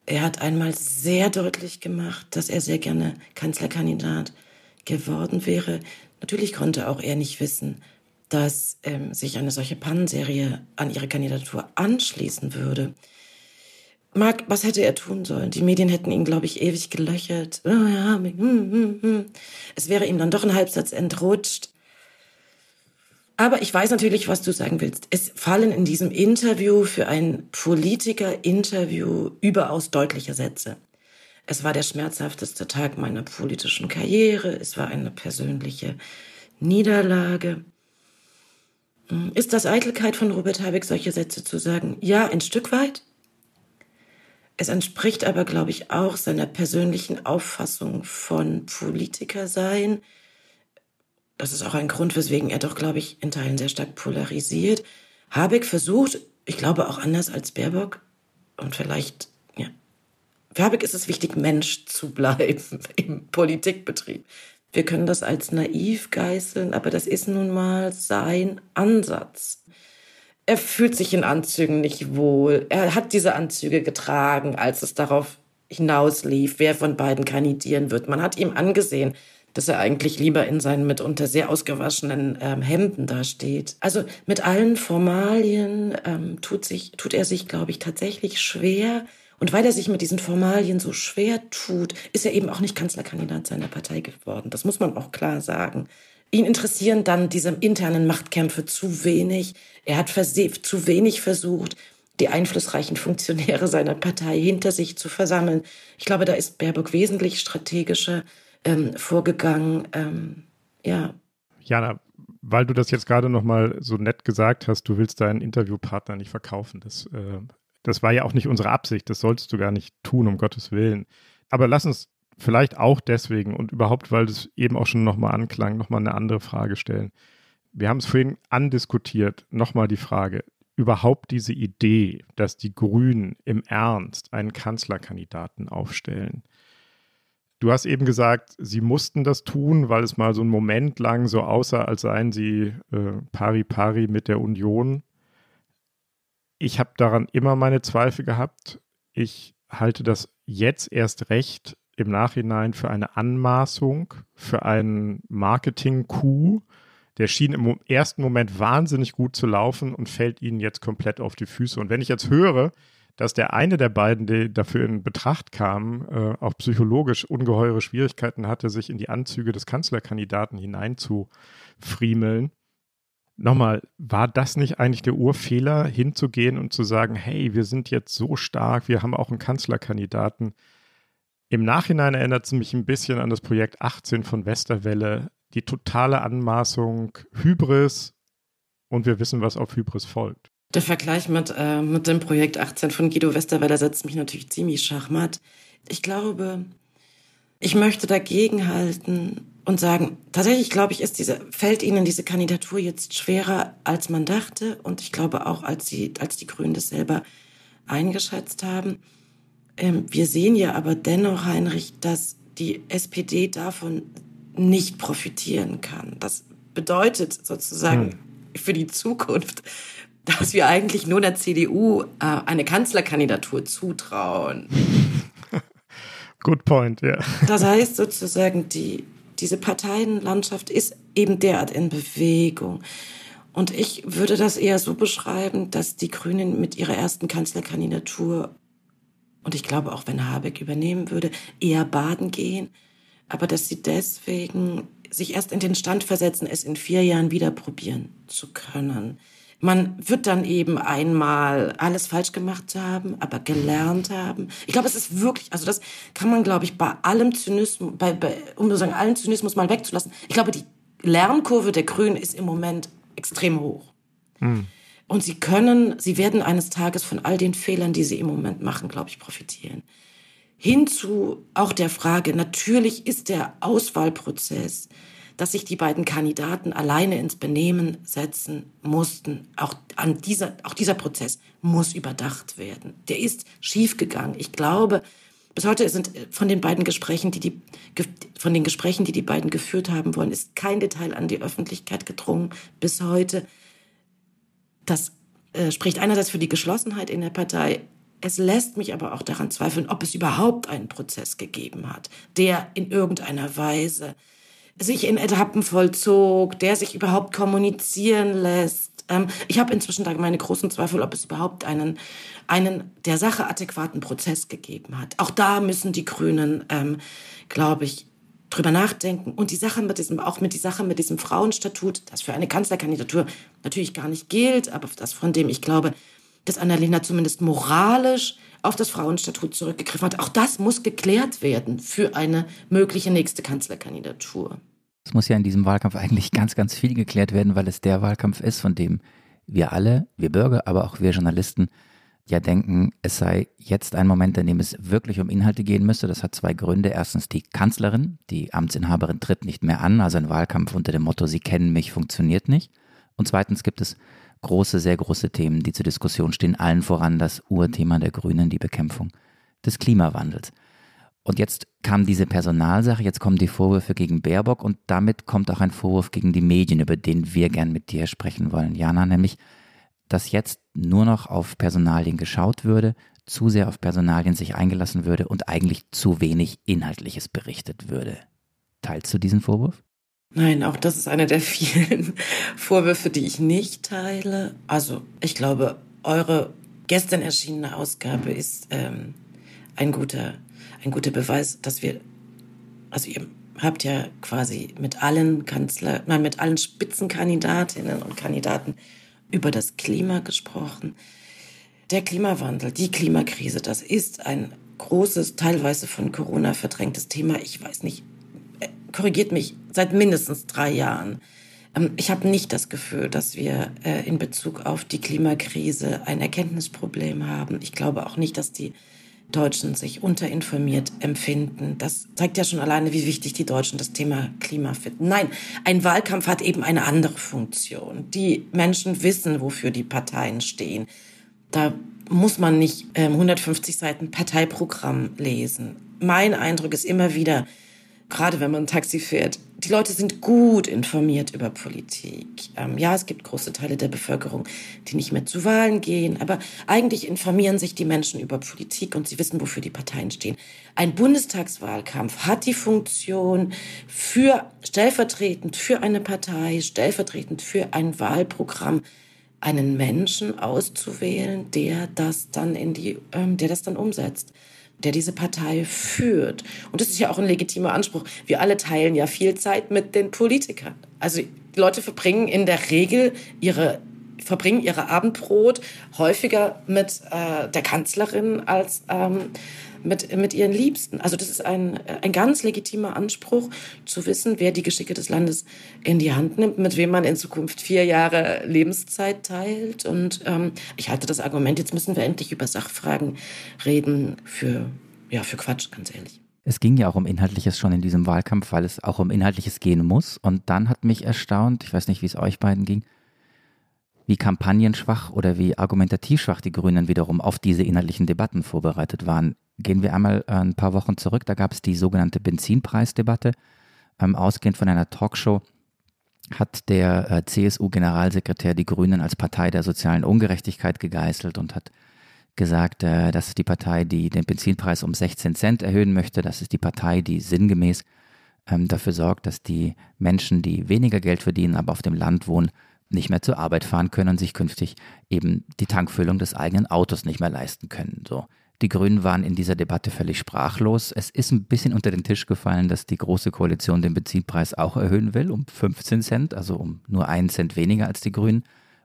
Er hat einmal sehr deutlich gemacht, dass er sehr gerne Kanzlerkandidat geworden wäre. Natürlich konnte auch er nicht wissen, dass ähm, sich eine solche Pannenserie an ihre Kandidatur anschließen würde. Marc, was hätte er tun sollen? Die Medien hätten ihn, glaube ich, ewig gelöchert. Ja, hm, hm, hm. Es wäre ihm dann doch ein Halbsatz entrutscht. Aber ich weiß natürlich, was du sagen willst. Es fallen in diesem Interview für ein Politiker-Interview überaus deutliche Sätze. Es war der schmerzhafteste Tag meiner politischen Karriere. Es war eine persönliche Niederlage. Ist das Eitelkeit von Robert Habeck, solche Sätze zu sagen? Ja, ein Stück weit. Es entspricht aber, glaube ich, auch seiner persönlichen Auffassung von Politiker sein. Das ist auch ein Grund, weswegen er doch, glaube ich, in Teilen sehr stark polarisiert. Habeck versucht, ich glaube auch anders als Baerbock, und vielleicht, ja, für Habeck ist es wichtig, Mensch zu bleiben im Politikbetrieb. Wir können das als naiv geißeln, aber das ist nun mal sein Ansatz er fühlt sich in Anzügen nicht wohl. Er hat diese Anzüge getragen, als es darauf hinauslief, wer von beiden kandidieren wird. Man hat ihm angesehen, dass er eigentlich lieber in seinen mitunter sehr ausgewaschenen ähm, Hemden dasteht. Also mit allen Formalien ähm, tut, sich, tut er sich, glaube ich, tatsächlich schwer. Und weil er sich mit diesen Formalien so schwer tut, ist er eben auch nicht Kanzlerkandidat seiner Partei geworden. Das muss man auch klar sagen. Ihn interessieren dann diese internen Machtkämpfe zu wenig. Er hat zu wenig versucht, die einflussreichen Funktionäre seiner Partei hinter sich zu versammeln. Ich glaube, da ist Baerbock wesentlich strategischer ähm, vorgegangen. Ähm, ja. Jana, weil du das jetzt gerade noch mal so nett gesagt hast, du willst deinen Interviewpartner nicht verkaufen. Das, äh, das war ja auch nicht unsere Absicht. Das solltest du gar nicht tun, um Gottes Willen. Aber lass uns vielleicht auch deswegen und überhaupt, weil es eben auch schon nochmal anklang, nochmal eine andere Frage stellen. Wir haben es vorhin andiskutiert, nochmal die Frage, überhaupt diese Idee, dass die Grünen im Ernst einen Kanzlerkandidaten aufstellen. Du hast eben gesagt, sie mussten das tun, weil es mal so einen Moment lang so aussah, als seien sie äh, pari pari mit der Union. Ich habe daran immer meine Zweifel gehabt. Ich halte das jetzt erst recht im Nachhinein für eine Anmaßung, für einen Marketing-Coup. Der schien im ersten Moment wahnsinnig gut zu laufen und fällt ihnen jetzt komplett auf die Füße. Und wenn ich jetzt höre, dass der eine der beiden, der dafür in Betracht kam, äh, auch psychologisch ungeheure Schwierigkeiten hatte, sich in die Anzüge des Kanzlerkandidaten hineinzufriemeln. Nochmal, war das nicht eigentlich der Urfehler, hinzugehen und zu sagen, hey, wir sind jetzt so stark, wir haben auch einen Kanzlerkandidaten, im Nachhinein erinnert es mich ein bisschen an das Projekt 18 von Westerwelle. Die totale Anmaßung, Hybris und wir wissen, was auf Hybris folgt. Der Vergleich mit, äh, mit dem Projekt 18 von Guido Westerwelle setzt mich natürlich ziemlich schachmatt. Ich glaube, ich möchte dagegenhalten und sagen, tatsächlich glaube ich, ist diese, fällt Ihnen diese Kandidatur jetzt schwerer, als man dachte. Und ich glaube auch, als, sie, als die Grünen das selber eingeschätzt haben. Ähm, wir sehen ja aber dennoch, Heinrich, dass die SPD davon nicht profitieren kann. Das bedeutet sozusagen hm. für die Zukunft, dass wir eigentlich nur der CDU äh, eine Kanzlerkandidatur zutrauen. Good point, ja. Yeah. Das heißt sozusagen, die, diese Parteienlandschaft ist eben derart in Bewegung. Und ich würde das eher so beschreiben, dass die Grünen mit ihrer ersten Kanzlerkandidatur, und ich glaube auch, wenn Habeck übernehmen würde, eher baden gehen, aber dass sie deswegen sich erst in den Stand versetzen, es in vier Jahren wieder probieren zu können. Man wird dann eben einmal alles falsch gemacht haben, aber gelernt haben. Ich glaube, es ist wirklich, also das kann man, glaube ich, bei allem Zynismus, bei, bei, um sozusagen allen Zynismus mal wegzulassen. Ich glaube, die Lernkurve der Grünen ist im Moment extrem hoch. Hm. Und sie können, sie werden eines Tages von all den Fehlern, die sie im Moment machen, glaube ich, profitieren. Hinzu auch der Frage, natürlich ist der Auswahlprozess dass sich die beiden Kandidaten alleine ins Benehmen setzen mussten. Auch, an dieser, auch dieser Prozess muss überdacht werden. Der ist schiefgegangen. Ich glaube, bis heute sind von den beiden Gesprächen, die die, von den Gesprächen, die die beiden geführt haben wollen, ist kein Detail an die Öffentlichkeit gedrungen. Bis heute. Das äh, spricht einerseits für die Geschlossenheit in der Partei. Es lässt mich aber auch daran zweifeln, ob es überhaupt einen Prozess gegeben hat, der in irgendeiner Weise sich in Etappen vollzog, der sich überhaupt kommunizieren lässt. Ähm, ich habe inzwischen da meine großen Zweifel, ob es überhaupt einen, einen der Sache adäquaten Prozess gegeben hat. Auch da müssen die Grünen, ähm, glaube ich, drüber nachdenken. Und die Sache mit diesem, auch mit die Sache mit diesem Frauenstatut, das für eine Kanzlerkandidatur natürlich gar nicht gilt, aber das von dem ich glaube, dass Annalena zumindest moralisch auf das Frauenstatut zurückgegriffen hat. Auch das muss geklärt werden für eine mögliche nächste Kanzlerkandidatur. Es muss ja in diesem Wahlkampf eigentlich ganz, ganz viel geklärt werden, weil es der Wahlkampf ist, von dem wir alle, wir Bürger, aber auch wir Journalisten, ja denken, es sei jetzt ein Moment, in dem es wirklich um Inhalte gehen müsste. Das hat zwei Gründe. Erstens die Kanzlerin, die Amtsinhaberin tritt nicht mehr an, also ein Wahlkampf unter dem Motto, Sie kennen mich, funktioniert nicht. Und zweitens gibt es große, sehr große Themen, die zur Diskussion stehen, allen voran das Urthema der Grünen, die Bekämpfung des Klimawandels. Und jetzt kam diese Personalsache, jetzt kommen die Vorwürfe gegen Baerbock und damit kommt auch ein Vorwurf gegen die Medien, über den wir gern mit dir sprechen wollen, Jana, nämlich, dass jetzt nur noch auf Personalien geschaut würde, zu sehr auf Personalien sich eingelassen würde und eigentlich zu wenig Inhaltliches berichtet würde. Teilst du diesen Vorwurf? Nein, auch das ist einer der vielen Vorwürfe, die ich nicht teile. Also ich glaube, eure gestern erschienene Ausgabe ist ähm, ein guter ein guter Beweis, dass wir, also ihr habt ja quasi mit allen Kanzler, nein, mit allen Spitzenkandidatinnen und Kandidaten über das Klima gesprochen. Der Klimawandel, die Klimakrise, das ist ein großes, teilweise von Corona verdrängtes Thema. Ich weiß nicht, äh, korrigiert mich, seit mindestens drei Jahren. Ähm, ich habe nicht das Gefühl, dass wir äh, in Bezug auf die Klimakrise ein Erkenntnisproblem haben. Ich glaube auch nicht, dass die Deutschen sich unterinformiert empfinden. Das zeigt ja schon alleine, wie wichtig die Deutschen das Thema Klima finden. Nein, ein Wahlkampf hat eben eine andere Funktion. Die Menschen wissen, wofür die Parteien stehen. Da muss man nicht äh, 150 Seiten Parteiprogramm lesen. Mein Eindruck ist immer wieder, gerade wenn man Taxi fährt, die Leute sind gut informiert über Politik. Ähm, ja, es gibt große Teile der Bevölkerung, die nicht mehr zu Wahlen gehen, aber eigentlich informieren sich die Menschen über Politik und sie wissen, wofür die Parteien stehen. Ein Bundestagswahlkampf hat die Funktion, für stellvertretend für eine Partei, stellvertretend für ein Wahlprogramm einen Menschen auszuwählen, der das dann in die, ähm, der das dann umsetzt der diese Partei führt. Und das ist ja auch ein legitimer Anspruch. Wir alle teilen ja viel Zeit mit den Politikern. Also die Leute verbringen in der Regel ihre verbringen ihre Abendbrot häufiger mit äh, der Kanzlerin als ähm, mit, mit ihren Liebsten. Also das ist ein, ein ganz legitimer Anspruch, zu wissen, wer die Geschicke des Landes in die Hand nimmt, mit wem man in Zukunft vier Jahre Lebenszeit teilt. Und ähm, ich halte das Argument, jetzt müssen wir endlich über Sachfragen reden, für, ja, für Quatsch, ganz ehrlich. Es ging ja auch um Inhaltliches schon in diesem Wahlkampf, weil es auch um Inhaltliches gehen muss. Und dann hat mich erstaunt, ich weiß nicht, wie es euch beiden ging, wie kampagnenschwach oder wie argumentativ schwach die Grünen wiederum auf diese inhaltlichen Debatten vorbereitet waren. Gehen wir einmal äh, ein paar Wochen zurück, da gab es die sogenannte Benzinpreisdebatte. Ähm, ausgehend von einer Talkshow hat der äh, CSU-Generalsekretär die Grünen als Partei der sozialen Ungerechtigkeit gegeißelt und hat gesagt, äh, das ist die Partei, die den Benzinpreis um 16 Cent erhöhen möchte. Das ist die Partei, die sinngemäß ähm, dafür sorgt, dass die Menschen, die weniger Geld verdienen, aber auf dem Land wohnen, nicht mehr zur Arbeit fahren können und sich künftig eben die Tankfüllung des eigenen Autos nicht mehr leisten können. So. Die Grünen waren in dieser Debatte völlig sprachlos. Es ist ein bisschen unter den Tisch gefallen, dass die Große Koalition den Benzinpreis auch erhöhen will, um 15 Cent, also um nur einen Cent weniger als die Grünen.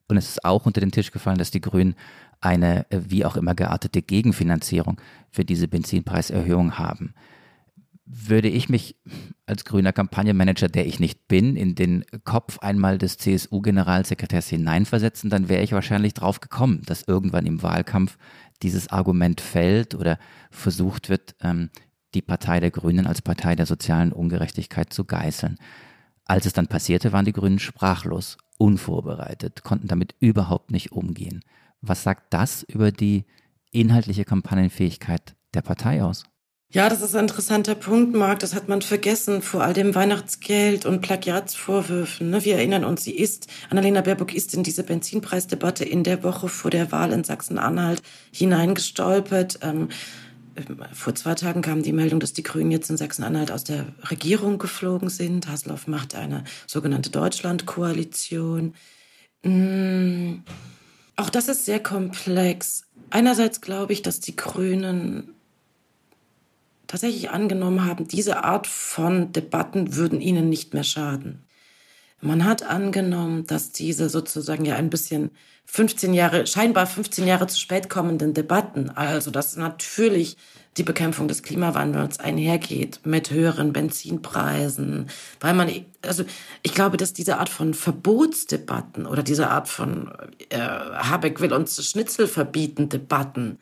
Und es ist auch unter den Tisch gefallen, dass die Grünen eine äh, wie auch immer geartete Gegenfinanzierung für diese Benzinpreiserhöhung haben würde ich mich als grüner Kampagnenmanager, der ich nicht bin, in den Kopf einmal des CSU-Generalsekretärs hineinversetzen, dann wäre ich wahrscheinlich drauf gekommen, dass irgendwann im Wahlkampf dieses Argument fällt oder versucht wird, ähm, die Partei der Grünen als Partei der sozialen Ungerechtigkeit zu geißeln. Als es dann passierte, waren die Grünen sprachlos, unvorbereitet, konnten damit überhaupt nicht umgehen. Was sagt das über die inhaltliche Kampagnenfähigkeit der Partei aus? Ja, das ist ein interessanter Punkt, Marc. Das hat man vergessen vor all dem Weihnachtsgeld und Plagiatsvorwürfen. Ne? Wir erinnern uns, sie ist, Annalena Baerbock ist in diese Benzinpreisdebatte in der Woche vor der Wahl in Sachsen-Anhalt hineingestolpert. Ähm, vor zwei Tagen kam die Meldung, dass die Grünen jetzt in Sachsen-Anhalt aus der Regierung geflogen sind. Hasselhoff macht eine sogenannte Deutschland-Koalition. Mmh. Auch das ist sehr komplex. Einerseits glaube ich, dass die Grünen tatsächlich angenommen haben, diese Art von Debatten würden ihnen nicht mehr schaden. Man hat angenommen, dass diese sozusagen ja ein bisschen 15 Jahre, scheinbar 15 Jahre zu spät kommenden Debatten, also dass natürlich die Bekämpfung des Klimawandels einhergeht mit höheren Benzinpreisen, weil man, also ich glaube, dass diese Art von Verbotsdebatten oder diese Art von äh, Habeck will uns Schnitzel verbieten Debatten,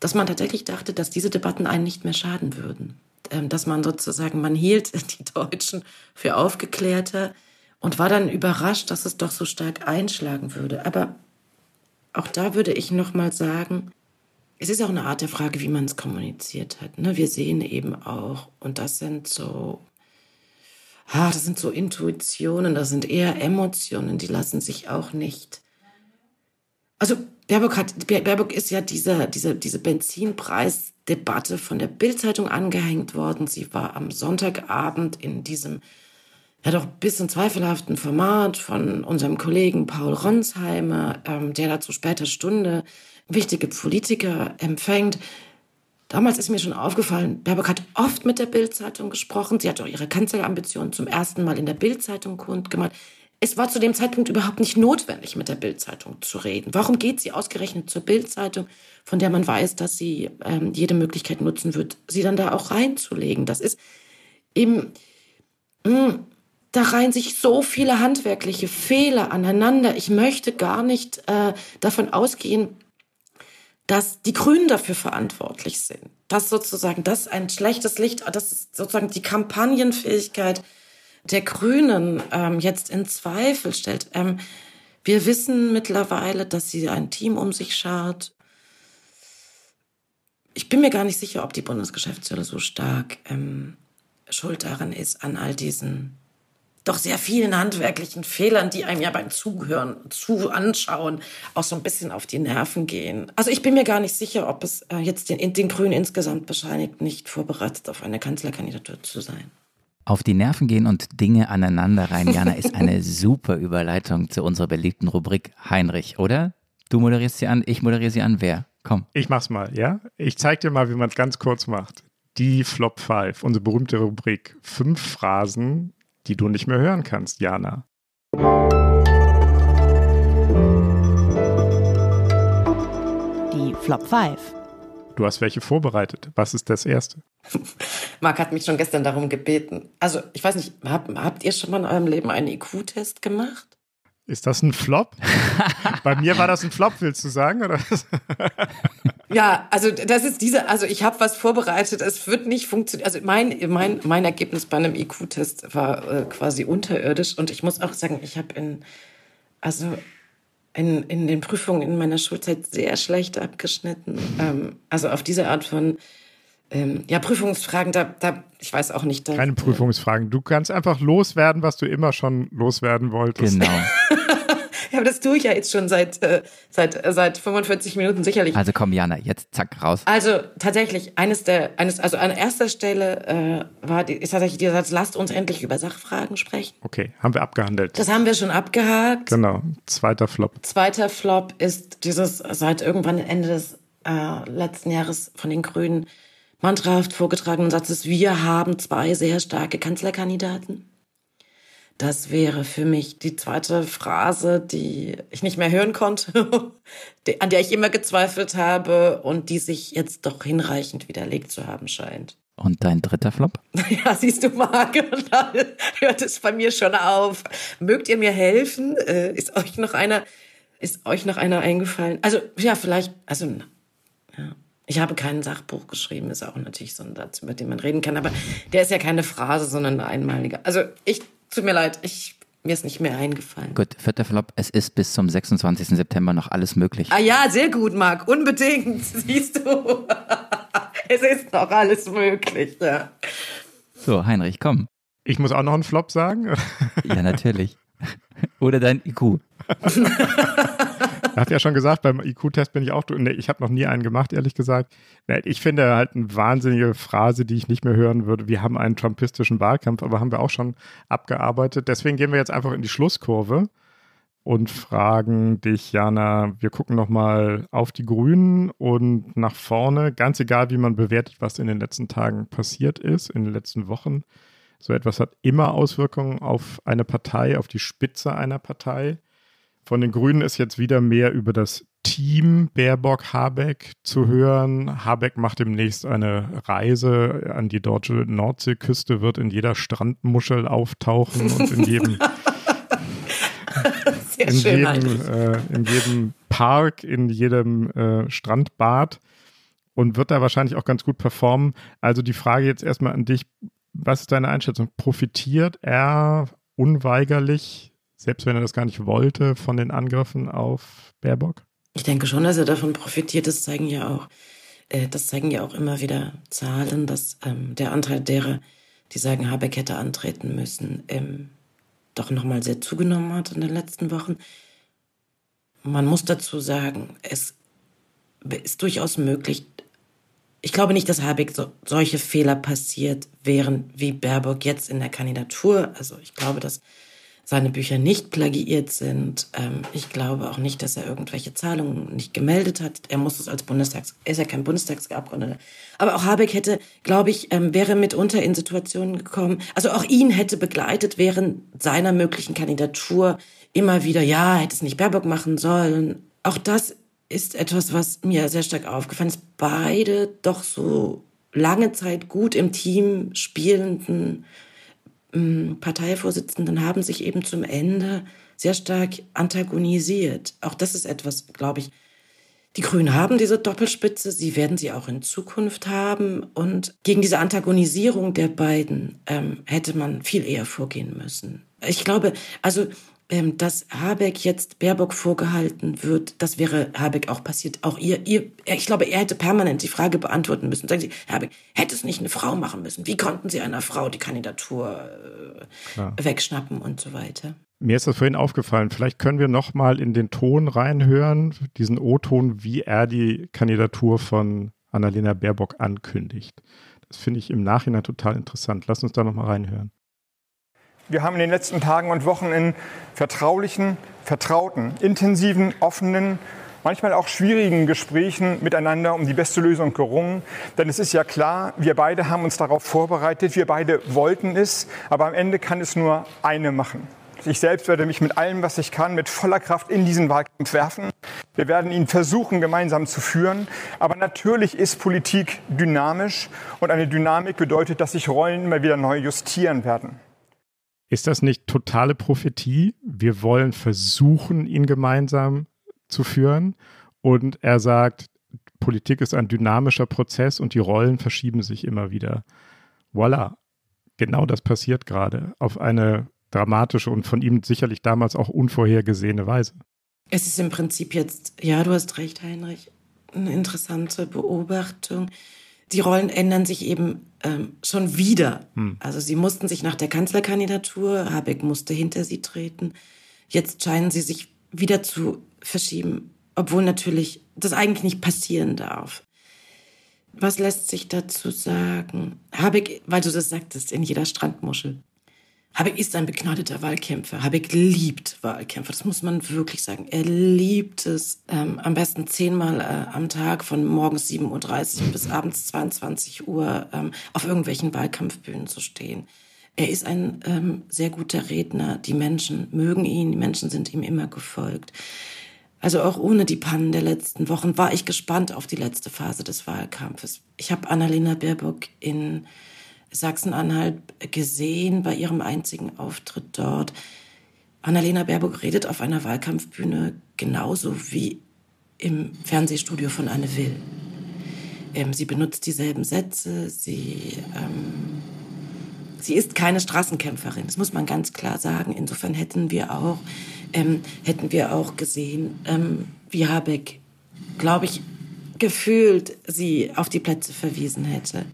dass man tatsächlich dachte, dass diese Debatten einen nicht mehr schaden würden. Ähm, dass man sozusagen, man hielt die Deutschen für aufgeklärter und war dann überrascht, dass es doch so stark einschlagen würde. Aber auch da würde ich noch mal sagen, es ist auch eine Art der Frage, wie man es kommuniziert hat. Ne? Wir sehen eben auch, und das sind so, das sind so Intuitionen, das sind eher Emotionen, die lassen sich auch nicht. Also Baerbock, hat, Baerbock ist ja diese, diese, diese Benzinpreisdebatte von der Bildzeitung angehängt worden. Sie war am Sonntagabend in diesem ja doch bisschen zweifelhaften Format von unserem Kollegen Paul Ronsheimer, ähm, der da zu später Stunde wichtige Politiker empfängt. Damals ist mir schon aufgefallen, Baerbock hat oft mit der Bildzeitung gesprochen. Sie hat auch ihre Kanzlerambitionen zum ersten Mal in der Bildzeitung kundgemacht es war zu dem Zeitpunkt überhaupt nicht notwendig, mit der Bildzeitung zu reden. Warum geht sie ausgerechnet zur Bildzeitung, von der man weiß, dass sie ähm, jede Möglichkeit nutzen wird, sie dann da auch reinzulegen? Das ist eben, mh, hm, da reihen sich so viele handwerkliche Fehler aneinander. Ich möchte gar nicht äh, davon ausgehen, dass die Grünen dafür verantwortlich sind. Dass sozusagen das ein schlechtes Licht, das ist sozusagen die Kampagnenfähigkeit der Grünen ähm, jetzt in Zweifel stellt. Ähm, wir wissen mittlerweile, dass sie ein Team um sich schaut. Ich bin mir gar nicht sicher, ob die Bundesgeschäftsstelle so stark ähm, schuld daran ist an all diesen doch sehr vielen handwerklichen Fehlern, die einem ja beim Zuhören, zu anschauen, auch so ein bisschen auf die Nerven gehen. Also ich bin mir gar nicht sicher, ob es äh, jetzt den, den Grünen insgesamt bescheinigt, nicht vorbereitet auf eine Kanzlerkandidatur zu sein. Auf die Nerven gehen und Dinge aneinander rein, Jana, ist eine super Überleitung zu unserer beliebten Rubrik Heinrich, oder? Du moderierst sie an, ich moderiere sie an. Wer? Komm. Ich mach's mal, ja? Ich zeig dir mal, wie man es ganz kurz macht. Die Flop 5, unsere berühmte Rubrik. Fünf Phrasen, die du nicht mehr hören kannst, Jana. Die Flop 5. Du hast welche vorbereitet. Was ist das erste? Marc hat mich schon gestern darum gebeten. Also, ich weiß nicht, hab, habt ihr schon mal in eurem Leben einen IQ-Test gemacht? Ist das ein Flop? Bei mir war das ein Flop, willst du sagen? Oder? Ja, also das ist diese, also ich habe was vorbereitet, es wird nicht funktionieren. Also mein, mein, mein Ergebnis bei einem IQ-Test war äh, quasi unterirdisch und ich muss auch sagen, ich habe in, also in, in den Prüfungen in meiner Schulzeit sehr schlecht abgeschnitten. Ähm, also auf diese Art von ähm, ja, Prüfungsfragen, da, da, ich weiß auch nicht. Da, Keine Prüfungsfragen. Du kannst einfach loswerden, was du immer schon loswerden wolltest. Genau. aber das tue ich ja jetzt schon seit, äh, seit, äh, seit 45 Minuten sicherlich. Also komm, Jana, jetzt zack, raus. Also tatsächlich, eines der, eines, also an erster Stelle äh, war die, ist tatsächlich dieser Satz, lasst uns endlich über Sachfragen sprechen. Okay, haben wir abgehandelt. Das haben wir schon abgehakt. Genau, zweiter Flop. Zweiter Flop ist dieses seit irgendwann Ende des äh, letzten Jahres von den Grünen mantrahaft vorgetragenen Satzes, wir haben zwei sehr starke Kanzlerkandidaten. Das wäre für mich die zweite Phrase, die ich nicht mehr hören konnte, an der ich immer gezweifelt habe und die sich jetzt doch hinreichend widerlegt zu haben scheint. Und dein dritter Flop? Ja, siehst du, Marc, da hört es bei mir schon auf. Mögt ihr mir helfen? Äh, ist euch noch einer, ist euch noch einer eingefallen? Also, ja, vielleicht, also, ja. Ich habe kein Sachbuch geschrieben, ist auch natürlich so ein Satz, über den man reden kann, aber der ist ja keine Phrase, sondern eine einmalige. Also ich, tut mir leid, ich, mir ist nicht mehr eingefallen. Gut, vierter Flop, es ist bis zum 26. September noch alles möglich. Ah ja, sehr gut, Marc, unbedingt, siehst du. es ist noch alles möglich, ja. So, Heinrich, komm. Ich muss auch noch einen Flop sagen? ja, natürlich. Oder dein IQ. Hat ja schon gesagt, beim IQ-Test bin ich auch, nee, ich habe noch nie einen gemacht, ehrlich gesagt. Ich finde halt eine wahnsinnige Phrase, die ich nicht mehr hören würde. Wir haben einen trumpistischen Wahlkampf, aber haben wir auch schon abgearbeitet. Deswegen gehen wir jetzt einfach in die Schlusskurve und fragen dich, Jana, wir gucken nochmal auf die Grünen und nach vorne, ganz egal, wie man bewertet, was in den letzten Tagen passiert ist, in den letzten Wochen. So etwas hat immer Auswirkungen auf eine Partei, auf die Spitze einer Partei. Von den Grünen ist jetzt wieder mehr über das Team Baerbock-Habeck zu hören. Habeck macht demnächst eine Reise an die deutsche Nordseeküste, wird in jeder Strandmuschel auftauchen und in jedem, in, jedem äh, in jedem Park, in jedem äh, Strandbad und wird da wahrscheinlich auch ganz gut performen. Also die Frage jetzt erstmal an dich. Was ist deine Einschätzung? Profitiert er unweigerlich selbst wenn er das gar nicht wollte, von den Angriffen auf Baerbock? Ich denke schon, dass er davon profitiert. Das zeigen ja auch, äh, das zeigen ja auch immer wieder Zahlen, dass ähm, der Anteil derer, die sagen, Habeck hätte antreten müssen, ähm, doch nochmal sehr zugenommen hat in den letzten Wochen. Man muss dazu sagen, es ist durchaus möglich. Ich glaube nicht, dass Habeck so, solche Fehler passiert wären wie Baerbock jetzt in der Kandidatur. Also ich glaube, dass seine Bücher nicht plagiiert sind. Ähm, ich glaube auch nicht, dass er irgendwelche Zahlungen nicht gemeldet hat. Er muss es als Bundestags, er ist ja kein Bundestagsabgeordneter. Aber auch Habeck hätte, glaube ich, ähm, wäre mitunter in Situationen gekommen, also auch ihn hätte begleitet während seiner möglichen Kandidatur immer wieder, ja, hätte es nicht Baerbock machen sollen. Auch das ist etwas, was mir sehr stark aufgefallen ist. Beide doch so lange Zeit gut im Team spielenden Parteivorsitzenden haben sich eben zum Ende sehr stark antagonisiert. Auch das ist etwas, glaube ich. Die Grünen haben diese Doppelspitze, sie werden sie auch in Zukunft haben. Und gegen diese Antagonisierung der beiden ähm, hätte man viel eher vorgehen müssen. Ich glaube, also ähm, dass Habeck jetzt Baerbock vorgehalten wird, das wäre Habeck auch passiert. Auch ihr, ihr, ich glaube, er hätte permanent die Frage beantworten müssen. Sagen Sie, Habeck, hätte es nicht eine Frau machen müssen? Wie konnten Sie einer Frau die Kandidatur äh, wegschnappen und so weiter? Mir ist das vorhin aufgefallen. Vielleicht können wir noch mal in den Ton reinhören, diesen O-Ton, wie er die Kandidatur von Annalena Baerbock ankündigt. Das finde ich im Nachhinein total interessant. Lass uns da noch mal reinhören. Wir haben in den letzten Tagen und Wochen in vertraulichen, vertrauten, intensiven, offenen, manchmal auch schwierigen Gesprächen miteinander um die beste Lösung gerungen. Denn es ist ja klar, wir beide haben uns darauf vorbereitet, wir beide wollten es, aber am Ende kann es nur eine machen. Ich selbst werde mich mit allem, was ich kann, mit voller Kraft in diesen Wahlkampf werfen. Wir werden ihn versuchen, gemeinsam zu führen. Aber natürlich ist Politik dynamisch und eine Dynamik bedeutet, dass sich Rollen immer wieder neu justieren werden. Ist das nicht totale Prophetie? Wir wollen versuchen, ihn gemeinsam zu führen. Und er sagt, Politik ist ein dynamischer Prozess und die Rollen verschieben sich immer wieder. Voila, genau das passiert gerade auf eine dramatische und von ihm sicherlich damals auch unvorhergesehene Weise. Es ist im Prinzip jetzt, ja, du hast recht, Heinrich, eine interessante Beobachtung. Die Rollen ändern sich eben ähm, schon wieder. Hm. Also sie mussten sich nach der Kanzlerkandidatur, Habeck musste hinter sie treten. Jetzt scheinen sie sich wieder zu verschieben, obwohl natürlich das eigentlich nicht passieren darf. Was lässt sich dazu sagen? Habeck, weil du das sagtest, in jeder Strandmuschel. Habeck ist ein begnadeter Wahlkämpfer. Habeck liebt Wahlkämpfer. Das muss man wirklich sagen. Er liebt es, ähm, am besten zehnmal äh, am Tag von morgens 7.30 Uhr bis abends 22 Uhr ähm, auf irgendwelchen Wahlkampfbühnen zu stehen. Er ist ein ähm, sehr guter Redner. Die Menschen mögen ihn. Die Menschen sind ihm immer gefolgt. Also auch ohne die Pannen der letzten Wochen war ich gespannt auf die letzte Phase des Wahlkampfes. Ich habe Annalena Baerbock in Sachsen-Anhalt gesehen bei ihrem einzigen Auftritt dort. Annalena Baerbock redet auf einer Wahlkampfbühne genauso wie im Fernsehstudio von Anne Will. Ähm, sie benutzt dieselben Sätze, sie, ähm, sie ist keine Straßenkämpferin, das muss man ganz klar sagen. Insofern hätten wir auch, ähm, hätten wir auch gesehen, ähm, wie Habeck, glaube ich, gefühlt sie auf die Plätze verwiesen hätte.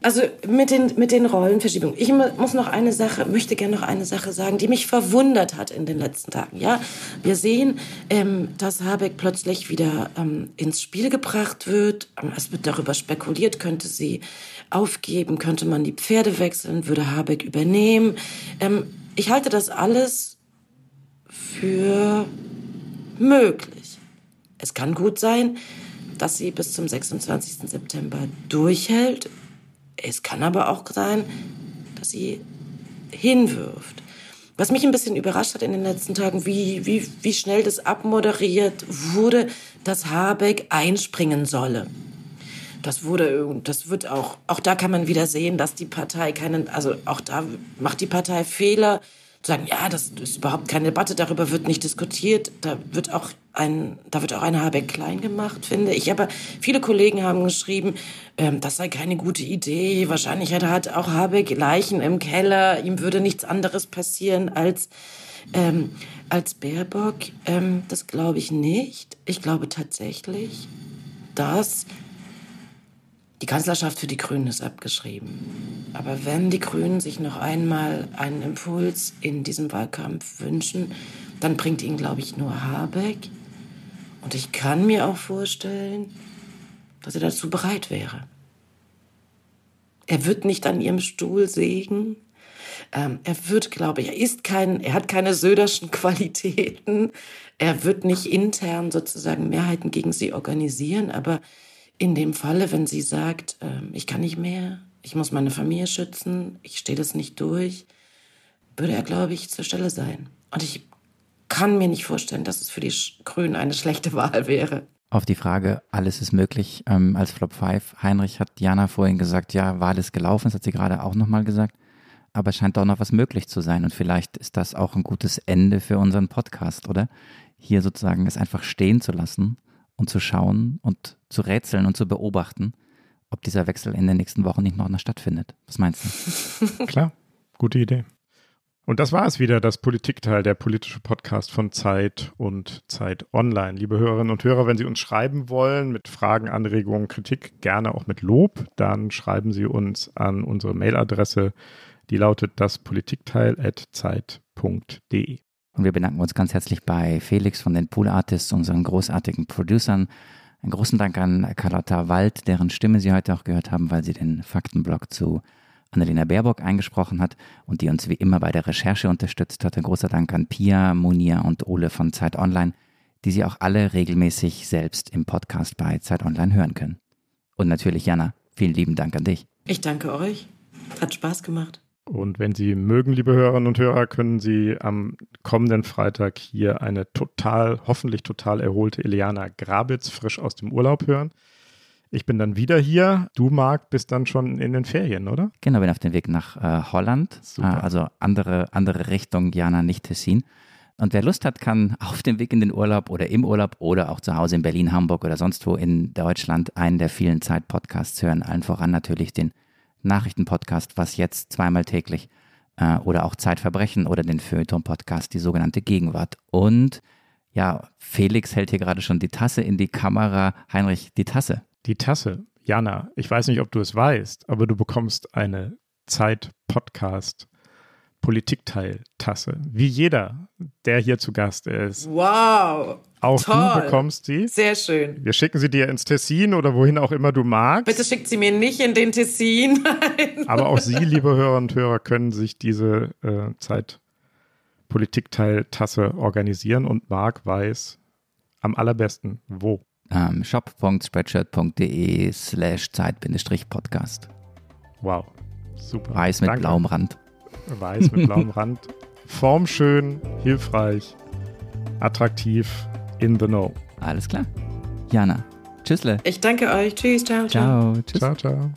Also mit den, mit den Rollenverschiebungen. Ich muss noch eine Sache, möchte gerne noch eine Sache sagen, die mich verwundert hat in den letzten Tagen. Ja, wir sehen, ähm, dass Habeck plötzlich wieder ähm, ins Spiel gebracht wird. Ähm, es wird darüber spekuliert, könnte sie aufgeben, könnte man die Pferde wechseln, würde Habeck übernehmen. Ähm, ich halte das alles für möglich. Es kann gut sein, dass sie bis zum 26. September durchhält es kann aber auch sein, dass sie hinwirft. Was mich ein bisschen überrascht hat in den letzten Tagen, wie, wie, wie schnell das abmoderiert wurde, dass Habeck einspringen solle. Das wurde, das wird auch, auch da kann man wieder sehen, dass die Partei keinen, also auch da macht die Partei Fehler, sagen, ja, das ist überhaupt keine Debatte, darüber wird nicht diskutiert. Da wird auch ein, da wird auch eine Habeck klein gemacht, finde ich. Aber viele Kollegen haben geschrieben, ähm, das sei keine gute Idee. Wahrscheinlich hat, hat auch Habeck Leichen im Keller. Ihm würde nichts anderes passieren als, ähm, als Baerbock. Ähm, das glaube ich nicht. Ich glaube tatsächlich, dass die Kanzlerschaft für die Grünen ist abgeschrieben. Aber wenn die Grünen sich noch einmal einen Impuls in diesem Wahlkampf wünschen, dann bringt ihn, glaube ich, nur Habeck. Und ich kann mir auch vorstellen, dass er dazu bereit wäre. Er wird nicht an ihrem Stuhl sägen. Ähm, er wird, glaube ich, er ist kein, er hat keine söderschen Qualitäten. Er wird nicht intern sozusagen Mehrheiten gegen sie organisieren, aber in dem Falle, wenn sie sagt, äh, ich kann nicht mehr, ich muss meine Familie schützen, ich stehe das nicht durch, würde er, glaube ich, zur Stelle sein. Und ich kann mir nicht vorstellen, dass es für die Grünen eine schlechte Wahl wäre. Auf die Frage, alles ist möglich, ähm, als Flop 5. Heinrich hat Jana vorhin gesagt, ja, Wahl ist gelaufen, das hat sie gerade auch nochmal gesagt. Aber es scheint doch noch was möglich zu sein. Und vielleicht ist das auch ein gutes Ende für unseren Podcast, oder? Hier sozusagen es einfach stehen zu lassen und zu schauen und zu rätseln und zu beobachten, ob dieser Wechsel in den nächsten Wochen nicht noch stattfindet. Was meinst du? Klar, gute Idee. Und das war es wieder, das Politikteil, der politische Podcast von Zeit und Zeit Online. Liebe Hörerinnen und Hörer, wenn Sie uns schreiben wollen mit Fragen, Anregungen, Kritik, gerne auch mit Lob, dann schreiben Sie uns an unsere Mailadresse, die lautet daspolitikteil.zeit.de. Und wir bedanken uns ganz herzlich bei Felix von den Pool Artists, unseren großartigen Producern. Einen großen Dank an Carlotta Wald, deren Stimme Sie heute auch gehört haben, weil sie den Faktenblock zu Annalena Baerbock eingesprochen hat und die uns wie immer bei der Recherche unterstützt hat. Ein großer Dank an Pia, Monia und Ole von Zeit Online, die Sie auch alle regelmäßig selbst im Podcast bei Zeit Online hören können. Und natürlich Jana, vielen lieben Dank an dich. Ich danke euch. Hat Spaß gemacht. Und wenn Sie mögen, liebe Hörerinnen und Hörer, können Sie am kommenden Freitag hier eine total, hoffentlich total erholte Eliana Grabitz frisch aus dem Urlaub hören. Ich bin dann wieder hier. Du, Marc, bist dann schon in den Ferien, oder? Genau, bin auf dem Weg nach äh, Holland. Äh, also andere, andere Richtung, Jana, nicht Tessin. Und wer Lust hat, kann auf dem Weg in den Urlaub oder im Urlaub oder auch zu Hause in Berlin, Hamburg oder sonst wo in Deutschland einen der vielen Zeit-Podcasts hören. Allen voran natürlich den Nachrichtenpodcast, was jetzt zweimal täglich äh, oder auch Zeitverbrechen oder den Feuilleton-Podcast, die sogenannte Gegenwart. Und ja, Felix hält hier gerade schon die Tasse in die Kamera. Heinrich, die Tasse. Die Tasse. Jana, ich weiß nicht, ob du es weißt, aber du bekommst eine Zeit-Podcast Politikteil-Tasse. Wie jeder, der hier zu Gast ist. Wow. Auch Toll. du bekommst sie. Sehr schön. Wir schicken sie dir ins Tessin oder wohin auch immer du magst. Bitte schickt sie mir nicht in den Tessin. Nein. Aber auch Sie, liebe Hörer und Hörer, können sich diese äh, Zeit Politikteil-Tasse organisieren und Marc weiß am allerbesten wo. Ähm, shop.spreadshirt.de slash Zeit-Podcast. Wow. Super. Weiß mit Danke. blauem Rand. Weiß mit blauem Rand. Formschön, hilfreich, attraktiv, in the know. Alles klar. Jana, tschüssle. Ich danke euch. Tschüss. Ciao. Ciao. Tschüss. Ciao, ciao.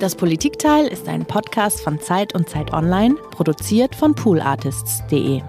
Das Politikteil ist ein Podcast von Zeit und Zeit Online, produziert von poolartists.de.